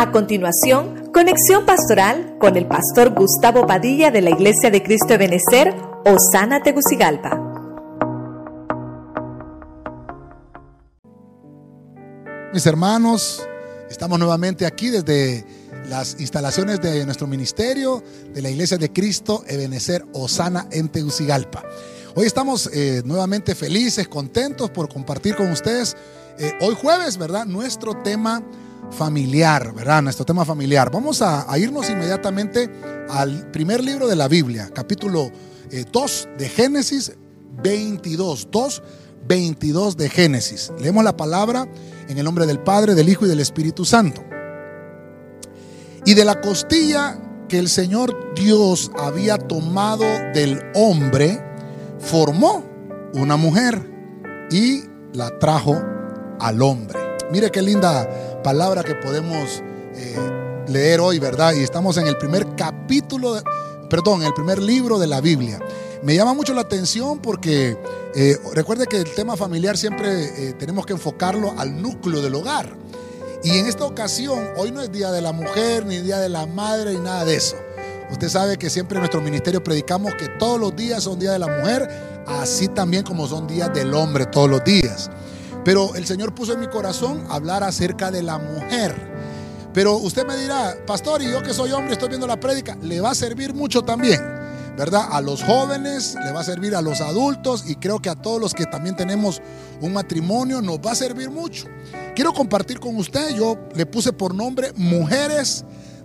A continuación, conexión pastoral con el pastor Gustavo Padilla de la Iglesia de Cristo de Benecer, Osana Tegucigalpa. Mis hermanos, estamos nuevamente aquí desde las instalaciones de nuestro ministerio de la Iglesia de Cristo Ebenecer Osana en Tegucigalpa. Hoy estamos eh, nuevamente felices, contentos por compartir con ustedes eh, hoy jueves, ¿verdad? Nuestro tema familiar, ¿verdad? Nuestro tema familiar. Vamos a, irnos inmediatamente al primer libro de la Biblia, capítulo 2 eh, de Génesis 22, 2, 22 de Génesis. Leemos la palabra en el nombre del Padre, del Hijo y del Espíritu Santo. Y de la costilla que el Señor Dios había tomado del hombre, formó una mujer y la trajo al hombre. Mire qué linda palabra que podemos eh, leer hoy, ¿verdad? Y estamos en el primer capítulo, perdón, en el primer libro de la Biblia. Me llama mucho la atención porque eh, recuerde que el tema familiar siempre eh, tenemos que enfocarlo al núcleo del hogar. Y en esta ocasión, hoy no es Día de la Mujer, ni Día de la Madre, ni nada de eso. Usted sabe que siempre en nuestro ministerio predicamos que todos los días son Día de la Mujer, así también como son días del hombre todos los días. Pero el Señor puso en mi corazón hablar acerca de la mujer. Pero usted me dirá, pastor, y yo que soy hombre estoy viendo la prédica, le va a servir mucho también, ¿verdad? A los jóvenes, le va a servir a los adultos y creo que a todos los que también tenemos un matrimonio nos va a servir mucho. Quiero compartir con usted, yo le puse por nombre mujeres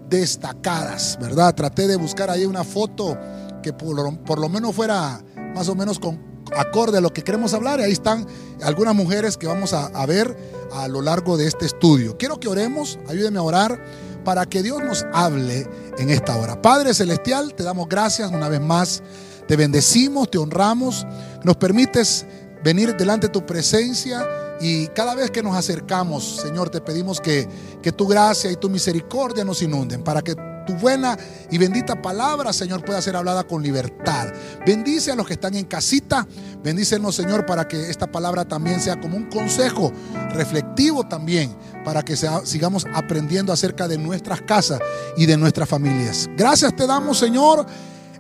destacadas, ¿verdad? Traté de buscar ahí una foto que por, por lo menos fuera más o menos con acorde a lo que queremos hablar. Y ahí están algunas mujeres que vamos a, ver a lo largo de este estudio. Quiero que oremos, ayúdeme a orar para que Dios nos hable en esta hora. Padre Celestial, te damos gracias una vez más. Te bendecimos, te honramos. Nos permites venir delante de tu presencia y cada vez que nos acercamos, Señor, te pedimos que, que tu gracia y tu misericordia nos inunden para que tu buena y bendita palabra, Señor, pueda ser hablada con libertad. Bendice a los que están en casita. Bendícenos, Señor, para que esta palabra también sea como un consejo reflectivo también, para que sigamos aprendiendo acerca de nuestras casas y de nuestras familias. Gracias te damos, Señor,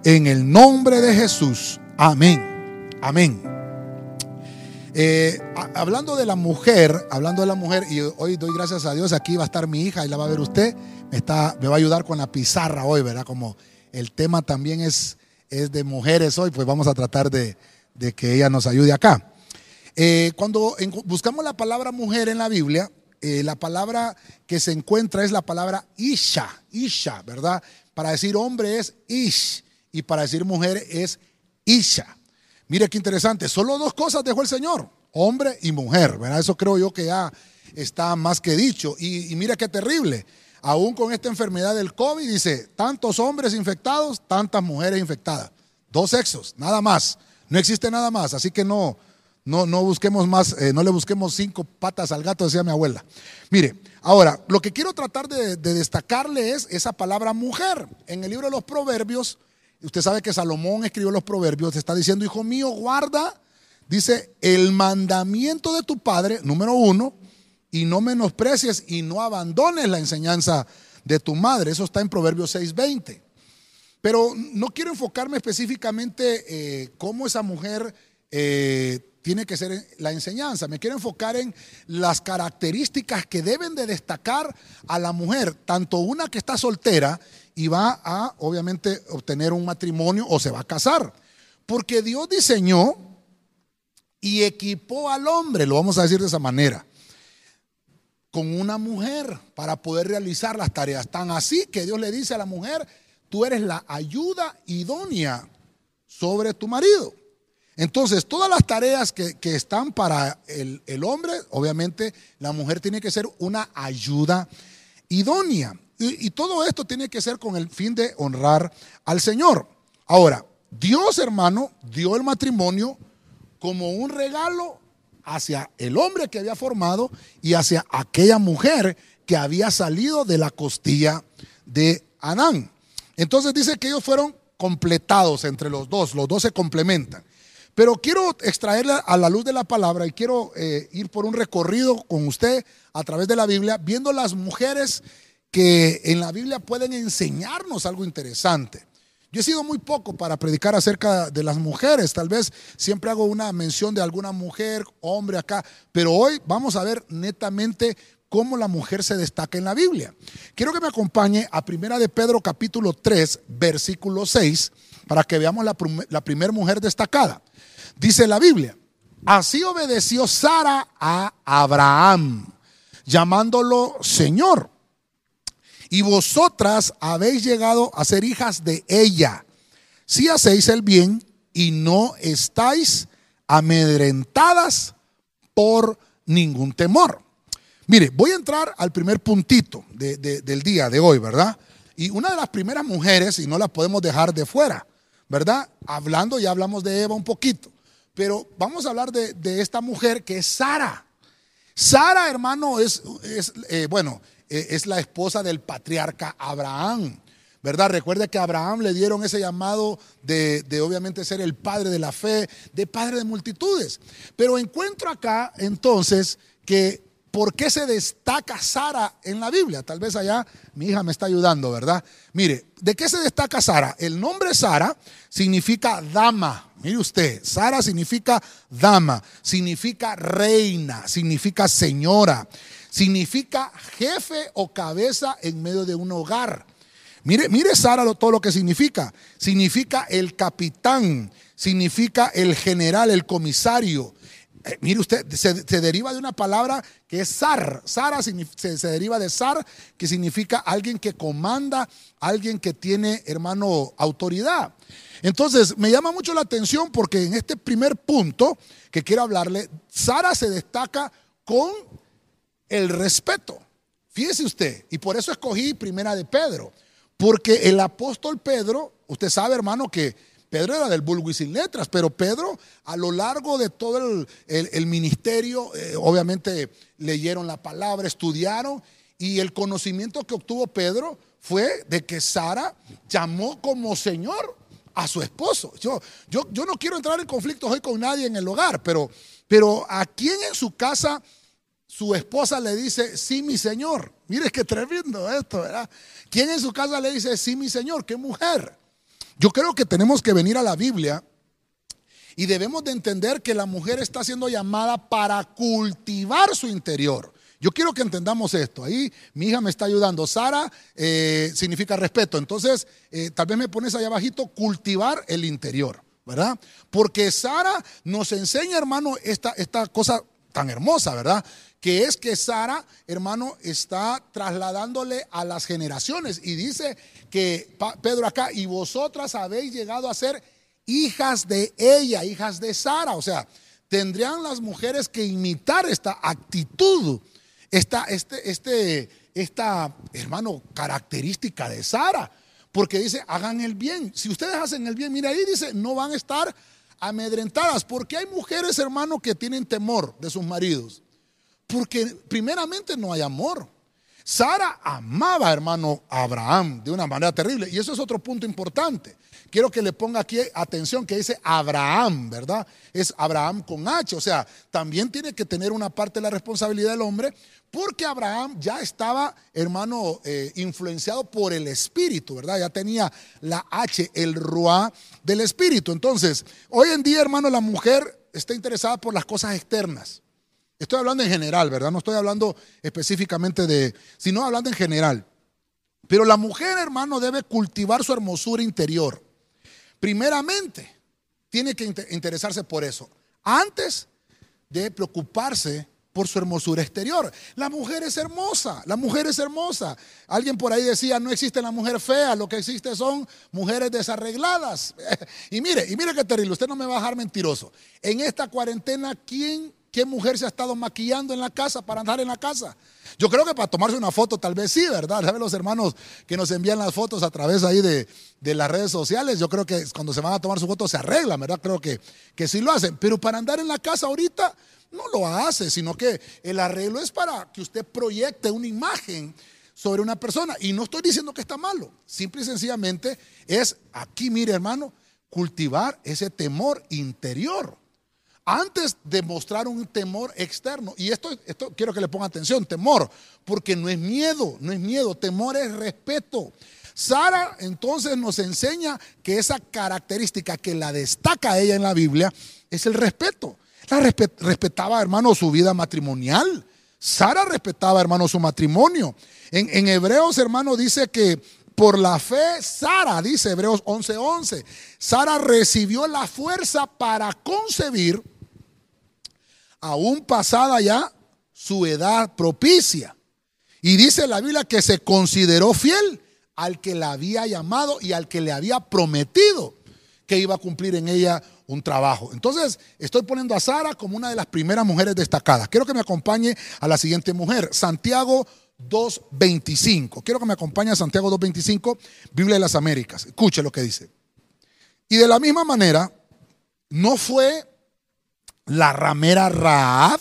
en el nombre de Jesús. Amén. Amén. Eh, hablando de la mujer, hablando de la mujer, y hoy doy gracias a Dios, aquí va a estar mi hija y la va a ver usted está, me va a ayudar con la pizarra hoy, ¿verdad? Como el tema también es, es de mujeres hoy, pues vamos a tratar de, que ella nos ayude acá. Eh, cuando buscamos la palabra mujer en la Biblia, eh, la palabra que se encuentra es la palabra isha, isha, ¿verdad? Para decir hombre es ish y para decir mujer es isha. Mire qué interesante, solo dos cosas dejó el Señor, hombre y mujer, ¿verdad? Eso creo yo que ya está más que dicho. Y, y mira qué terrible aún con esta enfermedad del COVID, dice, tantos hombres infectados, tantas mujeres infectadas. Dos sexos, nada más. No existe nada más, así que no, no, no busquemos más, eh, no le busquemos cinco patas al gato, decía mi abuela. Mire, ahora, lo que quiero tratar de, de destacarle es esa palabra mujer. En el libro de los Proverbios, usted sabe que Salomón escribió los Proverbios, está diciendo, hijo mío, guarda, dice, el mandamiento de tu padre, número uno, y no menosprecies y no abandones la enseñanza de tu madre. Eso está en Proverbios 6:20. Pero no quiero enfocarme específicamente eh, cómo esa mujer eh, tiene que ser la enseñanza. Me quiero enfocar en las características que deben de destacar a la mujer, tanto una que está soltera y va a, obviamente, obtener un matrimonio o se va a casar. Porque Dios diseñó y equipó al hombre, lo vamos a decir de esa manera con una mujer para poder realizar las tareas. Tan así que Dios le dice a la mujer, tú eres la ayuda idónea sobre tu marido. Entonces, todas las tareas que, están para el, hombre, obviamente la mujer tiene que ser una ayuda idónea. Y, y todo esto tiene que ser con el fin de honrar al Señor. Ahora, Dios, hermano, dio el matrimonio como un regalo hacia el hombre que había formado y hacia aquella mujer que había salido de la costilla de Adán. Entonces dice que ellos fueron completados entre los dos, los dos se complementan. Pero quiero extraerla a la luz de la palabra y quiero eh, ir por un recorrido con usted a través de la Biblia, viendo las mujeres que en la Biblia pueden enseñarnos algo interesante. Yo he sido muy poco para predicar acerca de las mujeres, tal vez siempre hago una mención de alguna mujer, hombre acá, pero hoy vamos a ver netamente cómo la mujer se destaca en la Biblia. Quiero que me acompañe a Primera de Pedro capítulo 3, versículo 6, para que veamos la, la primera mujer destacada. Dice la Biblia, así obedeció Sara a Abraham, llamándolo Señor. Y vosotras habéis llegado a ser hijas de ella, si hacéis el bien y no estáis amedrentadas por ningún temor. Mire, voy a entrar al primer puntito del día de hoy, ¿verdad? Y una de las primeras mujeres, y no la podemos dejar de fuera, ¿verdad? Hablando, ya hablamos de Eva un poquito, pero vamos a hablar de, esta mujer que es Sara. Sara, hermano, es, eh, bueno, es la esposa del patriarca Abraham. ¿verdad? Recuerde que a Abraham le dieron ese llamado de, de, obviamente ser el padre de la fe, de padre de multitudes. Pero encuentro acá entonces que ¿Por qué se destaca Sara en la Biblia? Tal vez allá mi hija me está ayudando, ¿verdad? Mire, ¿de qué se destaca Sara? El nombre Sara significa dama. Mire usted, Sara significa dama, significa reina, significa señora, significa jefe o cabeza en medio de un hogar. Mire, mire Sara todo lo que significa. Significa el capitán, significa el general, el comisario, eh, mire usted, se, deriva de una palabra que es zar. Sara se, se, deriva de zar, que significa alguien que comanda, alguien que tiene, hermano, autoridad. Entonces, me llama mucho la atención porque en este primer punto que quiero hablarle, Sara se destaca con el respeto. Fíjese usted, y por eso escogí primera de Pedro, porque el apóstol Pedro, usted sabe, hermano, que Pedro era del vulgo y sin letras, pero Pedro a lo largo de todo el, ministerio, eh, obviamente leyeron la palabra, estudiaron y el conocimiento que obtuvo Pedro fue de que Sara llamó como Señor a su esposo. Yo, yo, yo no quiero entrar en conflictos hoy con nadie en el hogar, pero, pero a quién en su casa su esposa le dice, sí, mi Señor. Mire qué tremendo esto, ¿verdad? ¿Quién en su casa le dice, sí, mi Señor? ¿Qué mujer? Yo creo que tenemos que venir a la Biblia y debemos de entender que la mujer está siendo llamada para cultivar su interior. Yo quiero que entendamos esto. Ahí mi hija me está ayudando. Sara eh, significa respeto. Entonces, eh, tal vez me pones ahí abajito, cultivar el interior, ¿verdad? Porque Sara nos enseña, hermano, esta, esta cosa tan hermosa, ¿verdad? Que es que Sara, hermano, está trasladándole a las generaciones. Y dice que Pedro acá, y vosotras habéis llegado a ser hijas de ella, hijas de Sara. O sea, tendrían las mujeres que imitar esta actitud, esta, este, este, esta, hermano, característica de Sara. Porque dice, hagan el bien. Si ustedes hacen el bien, mira ahí dice, no van a estar amedrentadas. Porque hay mujeres, hermano, que tienen temor de sus maridos. Porque primeramente no hay amor. Sara amaba, hermano, a Abraham de una manera terrible. Y eso es otro punto importante. Quiero que le ponga aquí atención que dice Abraham, ¿verdad? Es Abraham con H. O sea, también tiene que tener una parte de la responsabilidad del hombre porque Abraham ya estaba, hermano, eh, influenciado por el Espíritu, ¿verdad? Ya tenía la H, el Ruá del Espíritu. Entonces, hoy en día, hermano, la mujer está interesada por las cosas externas. Estoy hablando en general, ¿verdad? No estoy hablando específicamente de, sino hablando en general. Pero la mujer, hermano, debe cultivar su hermosura interior. Primeramente, tiene que interesarse por eso. Antes de preocuparse por su hermosura exterior. La mujer es hermosa, la mujer es hermosa. Alguien por ahí decía, no existe la mujer fea, lo que existe son mujeres desarregladas. y mire, y mire qué terrible, usted no me va a dejar mentiroso. En esta cuarentena, ¿quién ¿Qué mujer se ha estado maquillando en la casa para andar en la casa? Yo creo que para tomarse una foto tal vez sí, ¿verdad? ¿Saben los hermanos que nos envían las fotos a través ahí de, las redes sociales? Yo creo que cuando se van a tomar su foto se arreglan, ¿verdad? Creo que, que sí lo hacen. Pero para andar en la casa ahorita no lo hace, sino que el arreglo es para que usted proyecte una imagen sobre una persona. Y no estoy diciendo que está malo. Simple y sencillamente es aquí, mire hermano, cultivar ese temor interior. Antes de mostrar un temor externo. Y esto, esto quiero que le ponga atención, temor, porque no es miedo, no es miedo, temor es respeto. Sara entonces nos enseña que esa característica que la destaca ella en la Biblia es el respeto. La respetaba, hermano, su vida matrimonial. Sara respetaba, hermano, su matrimonio. En, en Hebreos, hermano, dice que por la fe, Sara, dice Hebreos 11:11, Sara recibió la fuerza para concebir, aún pasada ya su edad propicia. Y dice la Biblia que se consideró fiel al que la había llamado y al que le había prometido que iba a cumplir en ella un trabajo. Entonces, estoy poniendo a Sara como una de las primeras mujeres destacadas. Quiero que me acompañe a la siguiente mujer, Santiago 2.25. Quiero que me acompañe a Santiago 2.25, Biblia de las Américas. Escuche lo que dice. Y de la misma manera, no fue la ramera Raab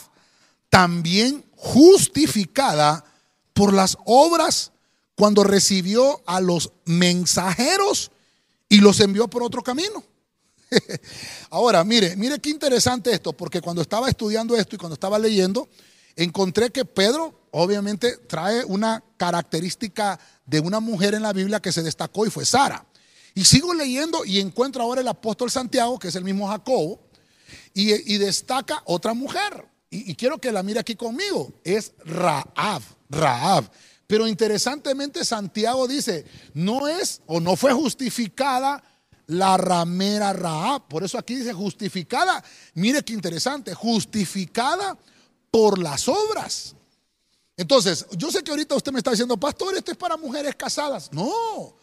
también justificada por las obras cuando recibió a los mensajeros y los envió por otro camino. Ahora, mire, mire qué interesante esto, porque cuando estaba estudiando esto y cuando estaba leyendo, encontré que Pedro obviamente trae una característica de una mujer en la Biblia que se destacó y fue Sara. Y sigo leyendo y encuentro ahora el apóstol Santiago, que es el mismo Jacobo, y, destaca otra mujer. Y, y, quiero que la mire aquí conmigo. Es Raab. Raab. Pero interesantemente Santiago dice, no es o no fue justificada la ramera Raab. Por eso aquí dice justificada. Mire qué interesante, justificada por las obras. Entonces, yo sé que ahorita usted me está diciendo, pastor, esto es para mujeres casadas. No,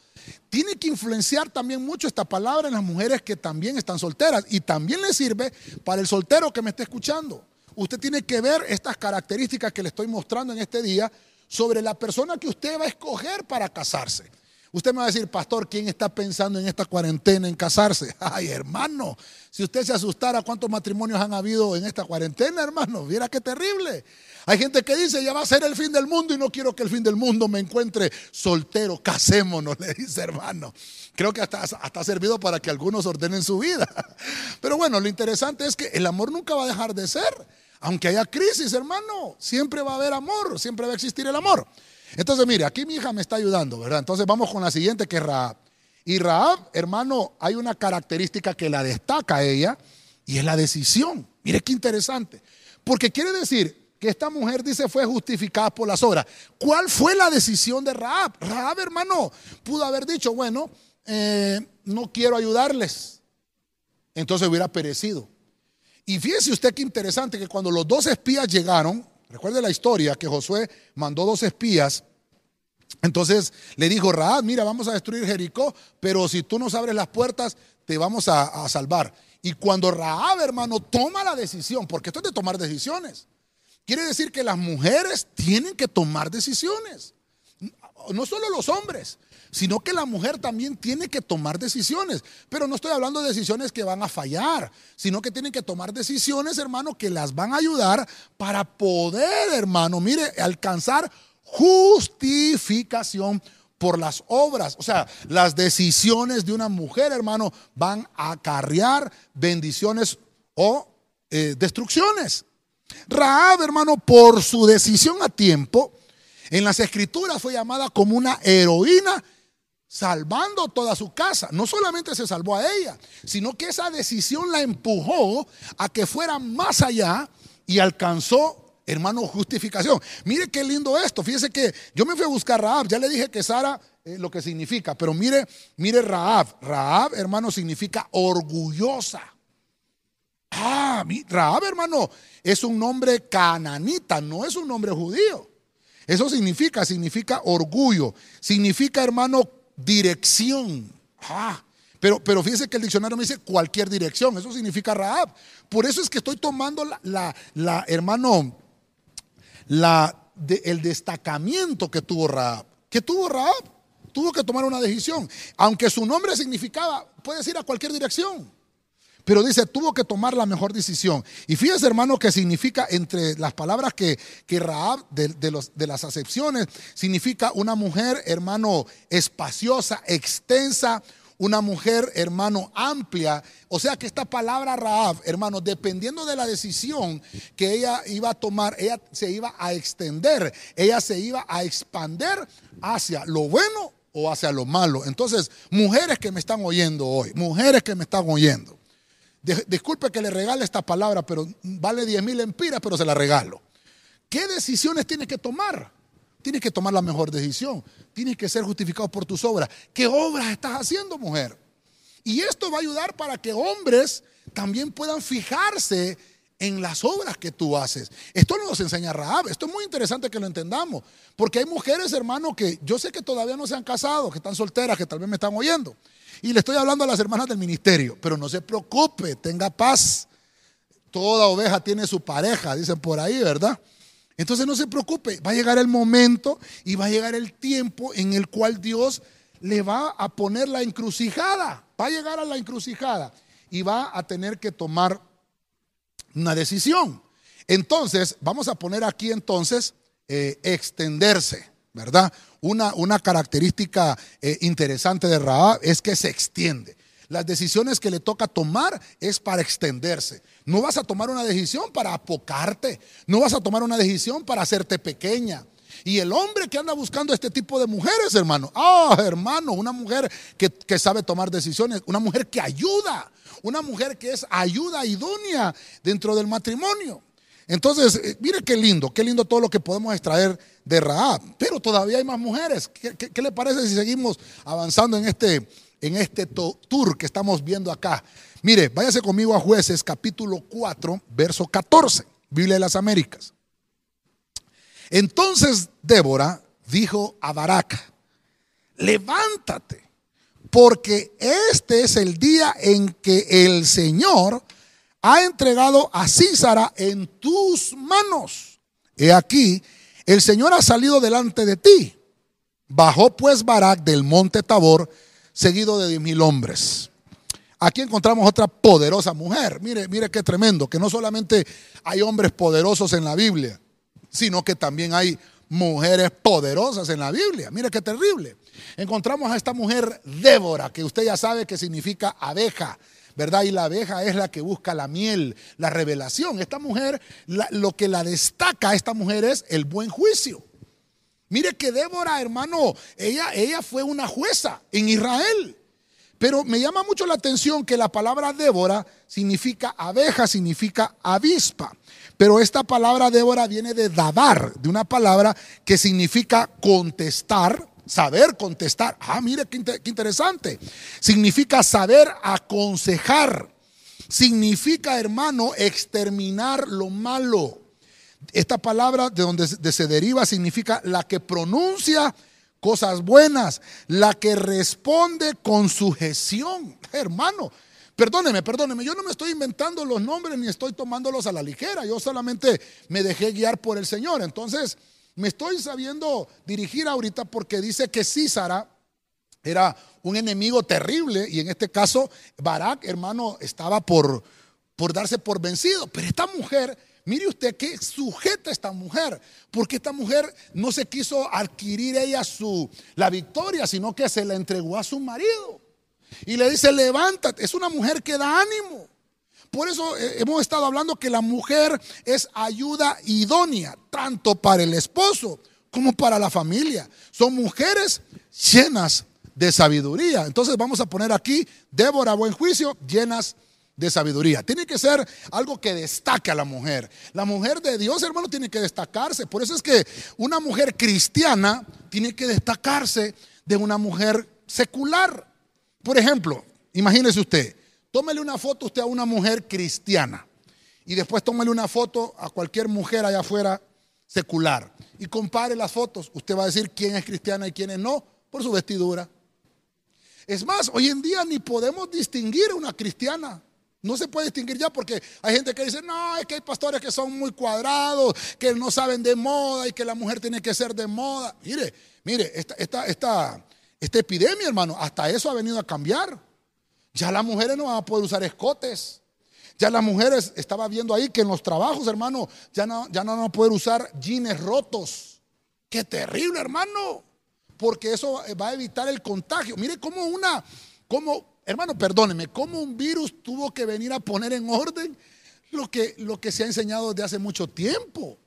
tiene que influenciar también mucho esta palabra en las mujeres que también están solteras y también le sirve para el soltero que me esté escuchando. Usted tiene que ver estas características que le estoy mostrando en este día sobre la persona que usted va a escoger para casarse. Usted me va a decir, pastor, ¿quién está pensando en esta cuarentena en casarse? Ay, hermano, si usted se asustara cuántos matrimonios han habido en esta cuarentena, hermano, viera qué terrible. Hay gente que dice, ya va a ser el fin del mundo y no quiero que el fin del mundo me encuentre soltero, casémonos, le dice hermano. Creo que hasta, hasta ha servido para que algunos ordenen su vida. Pero bueno, lo interesante es que el amor nunca va a dejar de ser. Aunque haya crisis, hermano, siempre va a haber amor, siempre va a existir el amor. Entonces, mire, aquí mi hija me está ayudando, ¿verdad? Entonces vamos con la siguiente que es Raab. Y Raab, hermano, hay una característica que la destaca a ella y es la decisión. Mire qué interesante. Porque quiere decir que esta mujer dice fue justificada por las obras. ¿Cuál fue la decisión de Raab? Raab, hermano, pudo haber dicho, bueno, eh, no quiero ayudarles. Entonces hubiera perecido. Y fíjese usted qué interesante que cuando los dos espías llegaron, recuerde la historia que Josué mandó dos espías. Entonces le dijo, Raab, mira, vamos a destruir Jericó, pero si tú nos abres las puertas, te vamos a, a salvar. Y cuando Raab, hermano, toma la decisión, porque esto es de tomar decisiones, quiere decir que las mujeres tienen que tomar decisiones. No solo los hombres, sino que la mujer también tiene que tomar decisiones. Pero no estoy hablando de decisiones que van a fallar, sino que tienen que tomar decisiones, hermano, que las van a ayudar para poder, hermano, mire, alcanzar justificación por las obras. O sea, las decisiones de una mujer, hermano, van a acarrear bendiciones o eh, destrucciones. Raab, hermano, por su decisión a tiempo, en las escrituras fue llamada como una heroína salvando toda su casa. No solamente se salvó a ella, sino que esa decisión la empujó a que fuera más allá y alcanzó, hermano, justificación. Mire qué lindo esto. Fíjese que yo me fui a buscar Raab. Ya le dije que Sara eh, lo que significa, pero mire, mire Raab. Raab, hermano, significa orgullosa. Ah, Raab, hermano, es un nombre cananita, no es un nombre judío. Eso significa, significa orgullo. Significa, hermano, dirección. Ah, pero, pero fíjese que el diccionario me dice cualquier dirección, eso significa Raab. Por eso es que estoy tomando la, la, hermano, la, el destacamiento que tuvo Raab. ¿Qué tuvo Raab? Tuvo que tomar una decisión. Aunque su nombre significaba, puedes ir a cualquier dirección. Pero dice, tuvo que tomar la mejor decisión. Y fíjese, hermano, que significa entre las palabras que, que Raab, de, los, de las acepciones, significa una mujer, hermano, espaciosa, extensa, una mujer, hermano, amplia. O sea que esta palabra Raab, hermano, dependiendo de la decisión que ella iba a tomar, ella se iba a extender, ella se iba a expander hacia lo bueno o hacia lo malo. Entonces, mujeres que me están oyendo hoy, mujeres que me están oyendo, disculpe que le regale esta palabra, pero vale 10 mil empiras, pero se la regalo. ¿Qué decisiones tiene que tomar? Tienes que tomar la mejor decisión. Tienes que ser justificado por tus obras. ¿Qué obras estás haciendo, mujer? Y esto va a ayudar para que hombres también puedan fijarse en las obras que tú haces. Esto nos enseña Rahab. Esto es muy interesante que lo entendamos. Porque hay mujeres, hermano, que yo sé que todavía no se han casado, que están solteras, que tal vez me están oyendo. Y le estoy hablando a las hermanas del ministerio. Pero no se preocupe, tenga paz. Toda oveja tiene su pareja, dicen por ahí, ¿verdad? Entonces no se preocupe, va a llegar el momento y va a llegar el tiempo en el cual Dios le va a poner la encrucijada, va a llegar a la encrucijada y va a tener que tomar una decisión. Entonces, vamos a poner aquí entonces eh, extenderse, ¿verdad? Una, una característica eh, interesante de Raab es que se extiende. Las decisiones que le toca tomar es para extenderse. No vas a tomar una decisión para apocarte. No vas a tomar una decisión para hacerte pequeña. Y el hombre que anda buscando este tipo de mujeres, hermano, ah, hermano, una mujer que, que, sabe tomar decisiones, una mujer que ayuda, una mujer que es ayuda idónea dentro del matrimonio. Entonces, eh, mire qué lindo, qué lindo todo lo que podemos extraer de Raab. Pero todavía hay más mujeres. ¿Qué, le parece si seguimos avanzando en este, en este tour que estamos viendo acá? Mire, váyase conmigo a jueces capítulo 4, verso 14, Biblia de las Américas. Entonces Débora dijo a Barak, levántate, porque este es el día en que el Señor ha entregado a Císara en tus manos. He aquí, el Señor ha salido delante de ti. Bajó pues Barak del monte Tabor, seguido de diez mil hombres. Aquí encontramos otra poderosa mujer. Mire, mire qué tremendo, que no solamente hay hombres poderosos en la Biblia, sino que también hay mujeres poderosas en la Biblia. Mire qué terrible. Encontramos a esta mujer Débora, que usted ya sabe que significa abeja. ¿Verdad? Y la abeja es la que busca la miel, la revelación. Esta mujer, lo que la destaca a esta mujer es el buen juicio. Mire que Débora, hermano, ella, ella fue una jueza en Israel. Pero me llama mucho la atención que la palabra Débora significa abeja, significa avispa. Pero esta palabra Débora viene de dabar, de una palabra que significa contestar, saber contestar. Ah, mire qué, interesante. Significa saber aconsejar. Significa, hermano, exterminar lo malo. Esta palabra de donde se deriva significa la que pronuncia cosas buenas, la que responde con sujeción. Hermano, perdóneme, perdóneme, yo no me estoy inventando los nombres ni estoy tomándolos a la ligera, yo solamente me dejé guiar por el Señor. Entonces, me estoy sabiendo dirigir ahorita porque dice que Císara era un enemigo terrible y en este caso Barak, hermano, estaba por, por darse por vencido, pero esta mujer Mire usted qué sujeta esta mujer, porque esta mujer no se quiso adquirir ella su la victoria, sino que se la entregó a su marido. Y le dice, "Levántate." Es una mujer que da ánimo. Por eso eh, hemos estado hablando que la mujer es ayuda idónea, tanto para el esposo como para la familia. Son mujeres llenas de sabiduría. Entonces vamos a poner aquí, Débora, buen juicio, llenas de de sabiduría. Tiene que ser algo que destaque a la mujer. La mujer de Dios, hermano, tiene que destacarse. Por eso es que una mujer cristiana tiene que destacarse de una mujer secular. Por ejemplo, imagínese usted, tómele una foto usted a una mujer cristiana y después tómele una foto a cualquier mujer allá afuera secular y compare las fotos. Usted va a decir quién es cristiana y quién es no por su vestidura. Es más, hoy en día ni podemos distinguir una cristiana. No se puede distinguir ya porque hay gente que dice, no, es que hay pastores que son muy cuadrados, que no saben de moda y que la mujer tiene que ser de moda. Mire, mire, esta, esta, esta epidemia, hermano, hasta eso ha venido a cambiar. Ya las mujeres no van a poder usar escotes. Ya las mujeres, estaba viendo ahí que en los trabajos, hermano, ya no, ya no van a poder usar jeans rotos. Qué terrible, hermano. Porque eso va a evitar el contagio. Mire cómo una, ¿cómo, hermano, perdóneme, cómo un virus tuvo que venir a poner en orden lo que, lo que se ha enseñado desde hace mucho tiempo?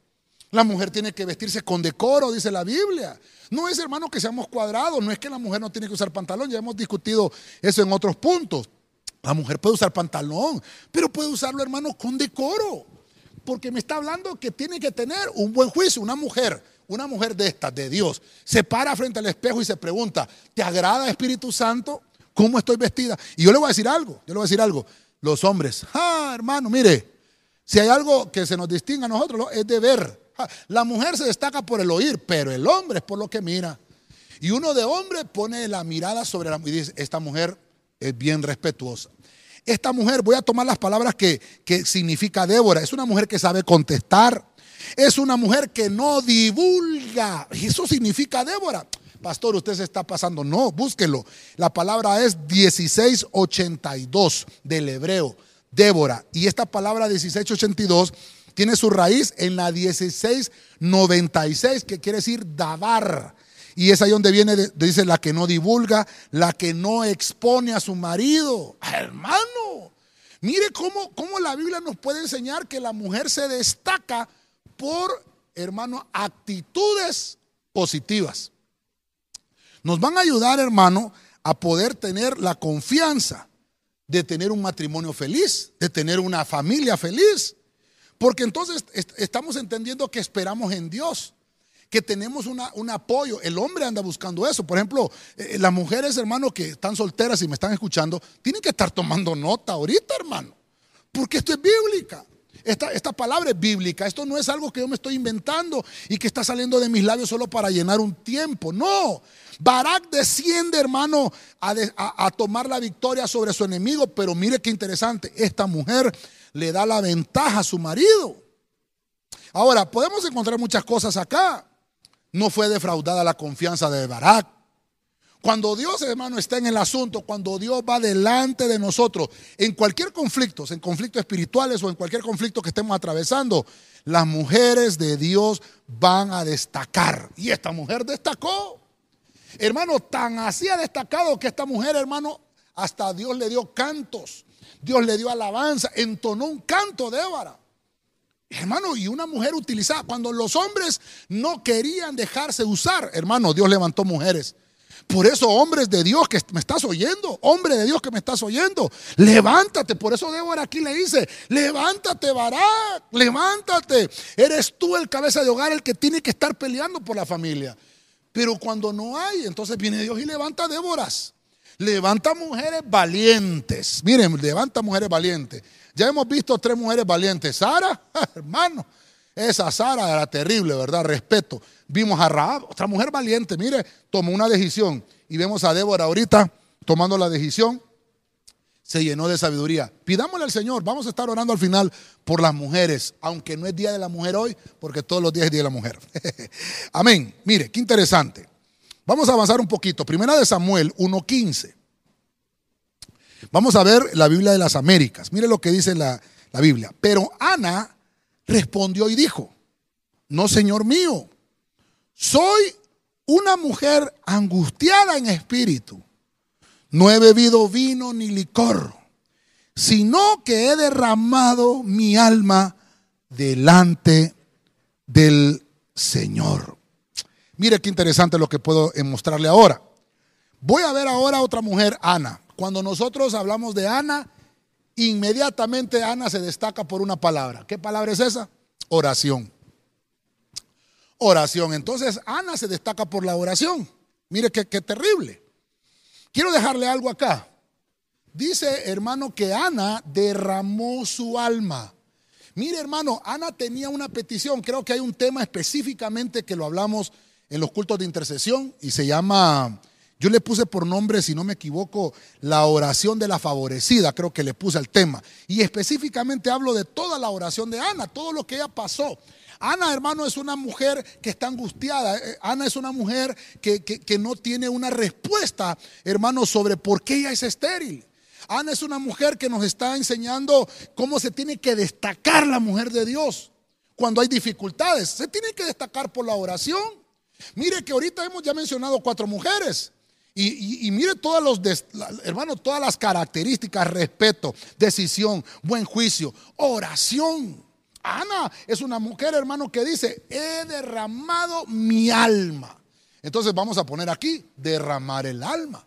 La mujer tiene que vestirse con decoro, dice la Biblia. No es, hermano, que seamos cuadrados, no es que la mujer no tiene que usar pantalón, ya hemos discutido eso en otros puntos. La mujer puede usar pantalón, pero puede usarlo, hermano, con decoro. Porque me está hablando que tiene que tener un buen juicio. Una mujer, una mujer de estas, de Dios, se para frente al espejo y se pregunta, ¿te agrada Espíritu Santo? ¿Cómo estoy vestida? Y yo le voy a decir algo, yo le voy a decir algo. Los hombres, ah, hermano, mire, si hay algo que se nos distingue a nosotros, es de ver la mujer se destaca por el oír, pero el hombre es por lo que mira. Y uno de hombre pone la mirada sobre la mujer y dice, esta mujer es bien respetuosa. Esta mujer, voy a tomar las palabras que, que significa Débora, es una mujer que sabe contestar, es una mujer que no divulga. Eso significa Débora. Pastor, usted se está pasando. No, búsquelo. La palabra es 1682 del hebreo, Débora. Y esta palabra 1682 tiene su raíz en la 1696, que quiere decir dabar. Y es ahí donde viene, dice, la que no divulga, la que no expone a su marido. Hermano, mire cómo, cómo la Biblia nos puede enseñar que la mujer se destaca por, hermano, actitudes positivas. Nos van a ayudar, hermano, a poder tener la confianza de tener un matrimonio feliz, de tener una familia feliz. Porque entonces estamos entendiendo que esperamos en Dios, que tenemos un apoyo. El hombre anda buscando eso. Por ejemplo, eh, las mujeres, hermano, que están solteras y me están escuchando, tienen que estar tomando nota ahorita, hermano. Porque esto es bíblica. Esta, esta, palabra es bíblica. Esto no es algo que yo me estoy inventando y que está saliendo de mis labios solo para llenar un tiempo. No. Barak desciende, hermano, a, a tomar la victoria sobre su enemigo. Pero mire qué interesante. Esta mujer le da la ventaja a su marido. Ahora, podemos encontrar muchas cosas acá. No fue defraudada la confianza de Barak. Cuando Dios, hermano, está en el asunto, cuando Dios va delante de nosotros, en cualquier conflicto, en conflictos espirituales o en cualquier conflicto que estemos atravesando, las mujeres de Dios van a destacar. Y esta mujer destacó. Hermano, tan así ha destacado que esta mujer, hermano, hasta Dios le dio cantos. Dios le dio alabanza, entonó un canto de Ébara. Hermano, y una mujer utilizada. Cuando los hombres no querían dejarse usar, hermano, Dios levantó mujeres. Por eso, hombres de Dios que me estás oyendo, hombre de Dios que me estás oyendo, levántate. Por eso Débora aquí le dice, levántate, Barak, levántate. Eres tú el cabeza de hogar, el que tiene que estar peleando por la familia. Pero cuando no hay, entonces viene Dios y levanta Déboras. Levanta mujeres valientes. Miren, levanta mujeres valientes. Ya hemos visto tres mujeres valientes. Sara, hermano, esa Sara era terrible, ¿verdad? Respeto. Vimos a Raab, otra mujer valiente. Mire, tomó una decisión. Y vemos a Débora ahorita tomando la decisión. Se llenó de sabiduría. Pidámosle al Señor. Vamos a estar orando al final por las mujeres. Aunque no es Día de la Mujer hoy, porque todos los días es Día de la Mujer. Amén. Mire, qué interesante. Vamos a avanzar un poquito. Primera de Samuel 1.15. Vamos a ver la Biblia de las Américas. Mire lo que dice la, la Biblia. Pero Ana respondió y dijo, no, Señor mío, soy una mujer angustiada en espíritu. No he bebido vino ni licor, sino que he derramado mi alma delante del Señor. Mire qué interesante lo que puedo mostrarle ahora. Voy a ver ahora a otra mujer, Ana. Cuando nosotros hablamos de Ana, inmediatamente Ana se destaca por una palabra. ¿Qué palabra es esa? Oración. Oración. Entonces Ana se destaca por la oración. Mire qué, terrible. Quiero dejarle algo acá. Dice, hermano, que Ana derramó su alma. Mire, hermano, Ana tenía una petición. Creo que hay un tema específicamente que lo hablamos en los cultos de intercesión y se llama, yo le puse por nombre, si no me equivoco, la oración de la favorecida, creo que le puse el tema. Y específicamente hablo de toda la oración de Ana, todo lo que ella pasó. Ana, hermano, es una mujer que está angustiada. Eh, Ana es una mujer que, que no tiene una respuesta, hermano, sobre por qué ella es estéril. Ana es una mujer que nos está enseñando cómo se tiene que destacar la mujer de Dios cuando hay dificultades. Se tiene que destacar por la oración. Mire que ahorita hemos ya mencionado cuatro mujeres. Y, mire todos los, hermano, todas las características, respeto, decisión, buen juicio, oración. Ana es una mujer, hermano, que dice, he derramado mi alma. Entonces vamos a poner aquí, derramar el alma.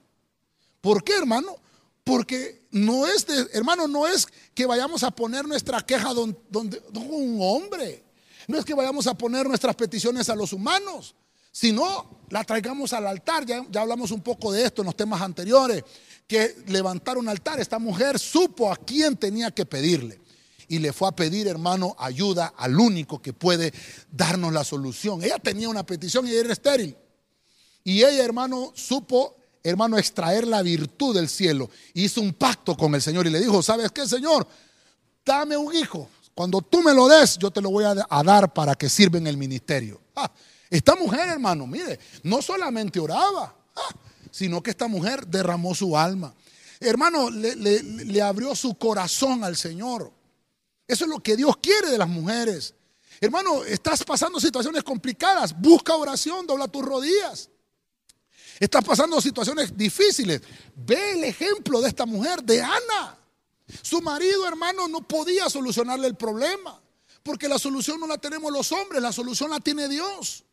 ¿Por qué, hermano? Porque no es, de, hermano, no es que vayamos a poner nuestra queja donde, un hombre. No es que vayamos a poner nuestras peticiones a los humanos. Si no, la traigamos al altar. Ya, ya hablamos un poco de esto en los temas anteriores. Que levantar un altar. Esta mujer supo a quién tenía que pedirle. Y le fue a pedir, hermano, ayuda al único que puede darnos la solución. Ella tenía una petición y era estéril. Y ella, hermano, supo, hermano, extraer la virtud del cielo. Hizo un pacto con el Señor y le dijo, ¿sabes qué, Señor? Dame un hijo. Cuando tú me lo des, yo te lo voy a, dar para que sirva en el ministerio. Ah, esta mujer, hermano, mire, no solamente oraba, ah, sino que esta mujer derramó su alma. Hermano, le, abrió su corazón al Señor. Eso es lo que Dios quiere de las mujeres. Hermano, estás pasando situaciones complicadas, busca oración, dobla tus rodillas. Estás pasando situaciones difíciles. Ve el ejemplo de esta mujer, de Ana. Su marido, hermano, no podía solucionarle el problema. Porque la solución no la tenemos los hombres, la solución la tiene Dios.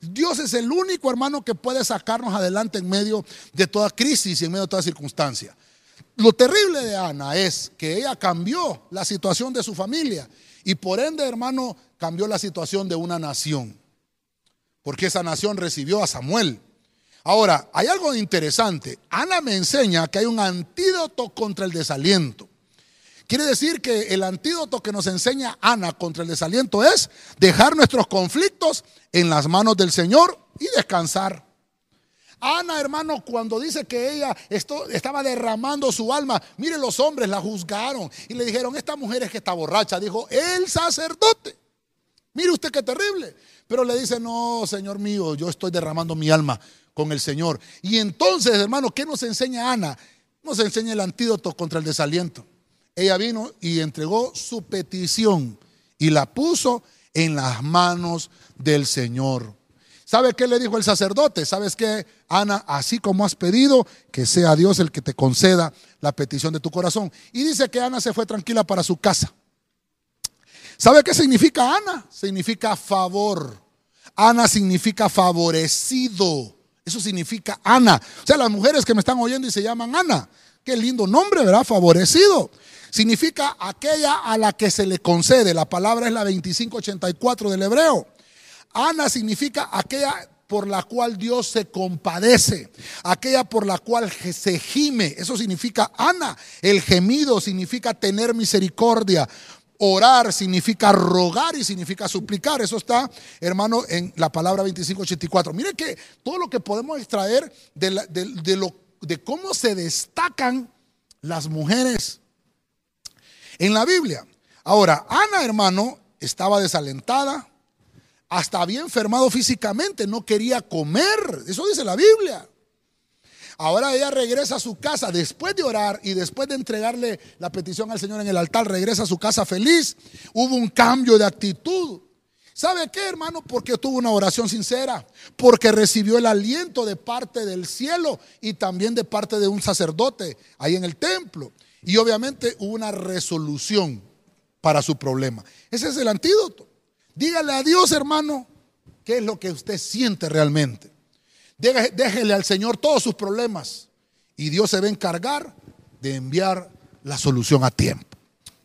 Dios es el único hermano que puede sacarnos adelante en medio de toda crisis y en medio de toda circunstancia. Lo terrible de Ana es que ella cambió la situación de su familia y por ende, hermano, cambió la situación de una nación. Porque esa nación recibió a Samuel. Ahora, hay algo interesante. Ana me enseña que hay un antídoto contra el desaliento. Quiere decir que el antídoto que nos enseña Ana contra el desaliento es dejar nuestros conflictos en las manos del Señor y descansar. Ana, hermano, cuando dice que ella estaba derramando su alma, mire, los hombres la juzgaron y le dijeron, esta mujer es que está borracha. Dijo, el sacerdote. Mire usted qué terrible. Pero le dice, no, Señor mío, yo estoy derramando mi alma con el Señor. Y entonces, hermano, ¿qué nos enseña Ana? Nos enseña el antídoto contra el desaliento ella vino y entregó su petición y la puso en las manos del Señor. ¿Sabe qué le dijo el sacerdote? ¿Sabes qué, Ana? Así como has pedido, que sea Dios el que te conceda la petición de tu corazón. Y dice que Ana se fue tranquila para su casa. ¿Sabe qué significa Ana? Significa favor. Ana significa favorecido. Eso significa Ana. O sea, las mujeres que me están oyendo y se llaman Ana. Qué lindo nombre, ¿verdad? Favorecido significa aquella a la que se le concede. La palabra es la 2584 del hebreo. Ana significa aquella por la cual Dios se compadece, aquella por la cual se gime. Eso significa Ana. El gemido significa tener misericordia. Orar significa rogar y significa suplicar. Eso está, hermano, en la palabra 2584. Mire que todo lo que podemos extraer de, lo, de cómo se destacan las mujeres en la Biblia. Ahora, Ana, hermano, estaba desalentada, hasta había enfermado físicamente, no quería comer. Eso dice la Biblia. Ahora ella regresa a su casa después de orar y después de entregarle la petición al Señor en el altar, regresa a su casa feliz. Hubo un cambio de actitud. ¿Sabe qué, hermano? Porque tuvo una oración sincera, porque recibió el aliento de parte del cielo y también de parte de un sacerdote ahí en el templo. Y obviamente hubo una resolución para su problema. Ese es el antídoto. Dígale a Dios, hermano, qué es lo que usted siente realmente. Déjele al Señor todos sus problemas y Dios se va a encargar de enviar la solución a tiempo.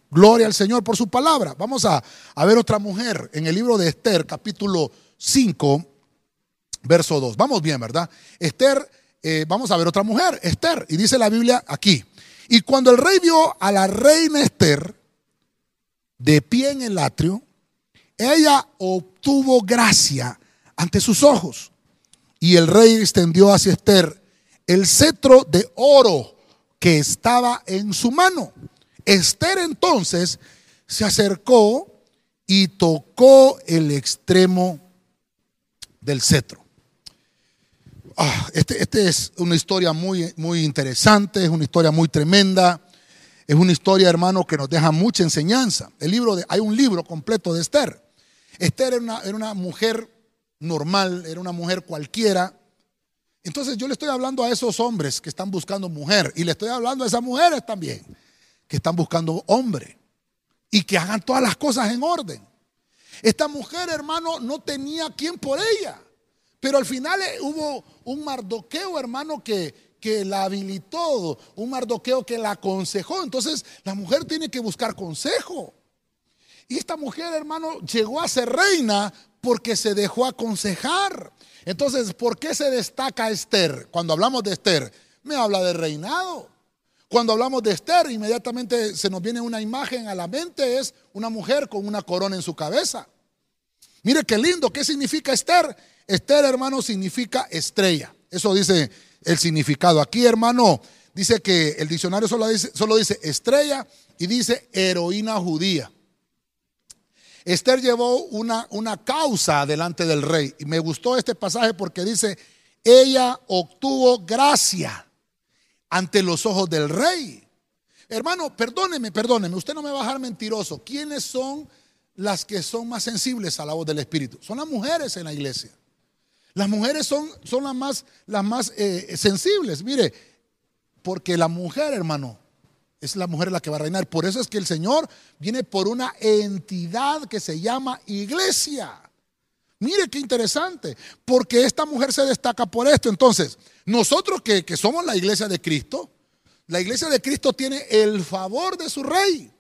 Gloria al Señor por su palabra. Vamos a, ver otra mujer en el libro de Esther, capítulo 5, verso 2. Vamos bien, ¿verdad? Esther, eh, vamos a ver otra mujer, Esther. Y dice la Biblia aquí, y cuando el rey vio a la reina Esther de pie en el atrio, ella obtuvo gracia ante sus ojos. Y el rey extendió hacia Esther el cetro de oro que estaba en su mano. Esther entonces se acercó y tocó el extremo del cetro. Ah, este, este, es una historia muy, muy interesante, es una historia muy tremenda, es una historia, hermano, que nos deja mucha enseñanza. El libro de, hay un libro completo de Esther. Esther era una, mujer normal, era una mujer cualquiera, Entonces yo le estoy hablando a esos hombres que están buscando mujer y le estoy hablando a esas mujeres también que están buscando hombre y que hagan todas las cosas en orden. Esta mujer, hermano, no tenía quien por ella, pero al final eh, hubo un mardoqueo, hermano, que la habilitó, un mardoqueo que la aconsejó. Entonces la mujer tiene que buscar consejo. Y esta mujer, hermano, llegó a ser reina porque se dejó aconsejar. Entonces, ¿por qué se destaca Esther? Cuando hablamos de Esther, me habla de reinado. Cuando hablamos de Esther, inmediatamente se nos viene una imagen a la mente, es una mujer con una corona en su cabeza. Mire qué lindo, ¿qué significa Esther? Esther, hermano, significa estrella. Eso dice el significado. Aquí, hermano, dice que el diccionario solo dice, solo dice estrella y dice heroína judía. Esther llevó una, una causa delante del rey. Y me gustó este pasaje porque dice, ella obtuvo gracia ante los ojos del rey. Hermano, perdóneme, perdóneme, usted no me va a dejar mentiroso. ¿Quiénes son las que son más sensibles a la voz del Espíritu? Son las mujeres en la iglesia. Las mujeres son, son las más, las más eh, sensibles. Mire, porque la mujer, hermano, es la mujer la que va a reinar. Por eso es que el Señor viene por una entidad que se llama iglesia. Mire qué interesante, porque esta mujer se destaca por esto. Entonces, nosotros que, que, somos la iglesia de Cristo, la iglesia de Cristo tiene el favor de su rey.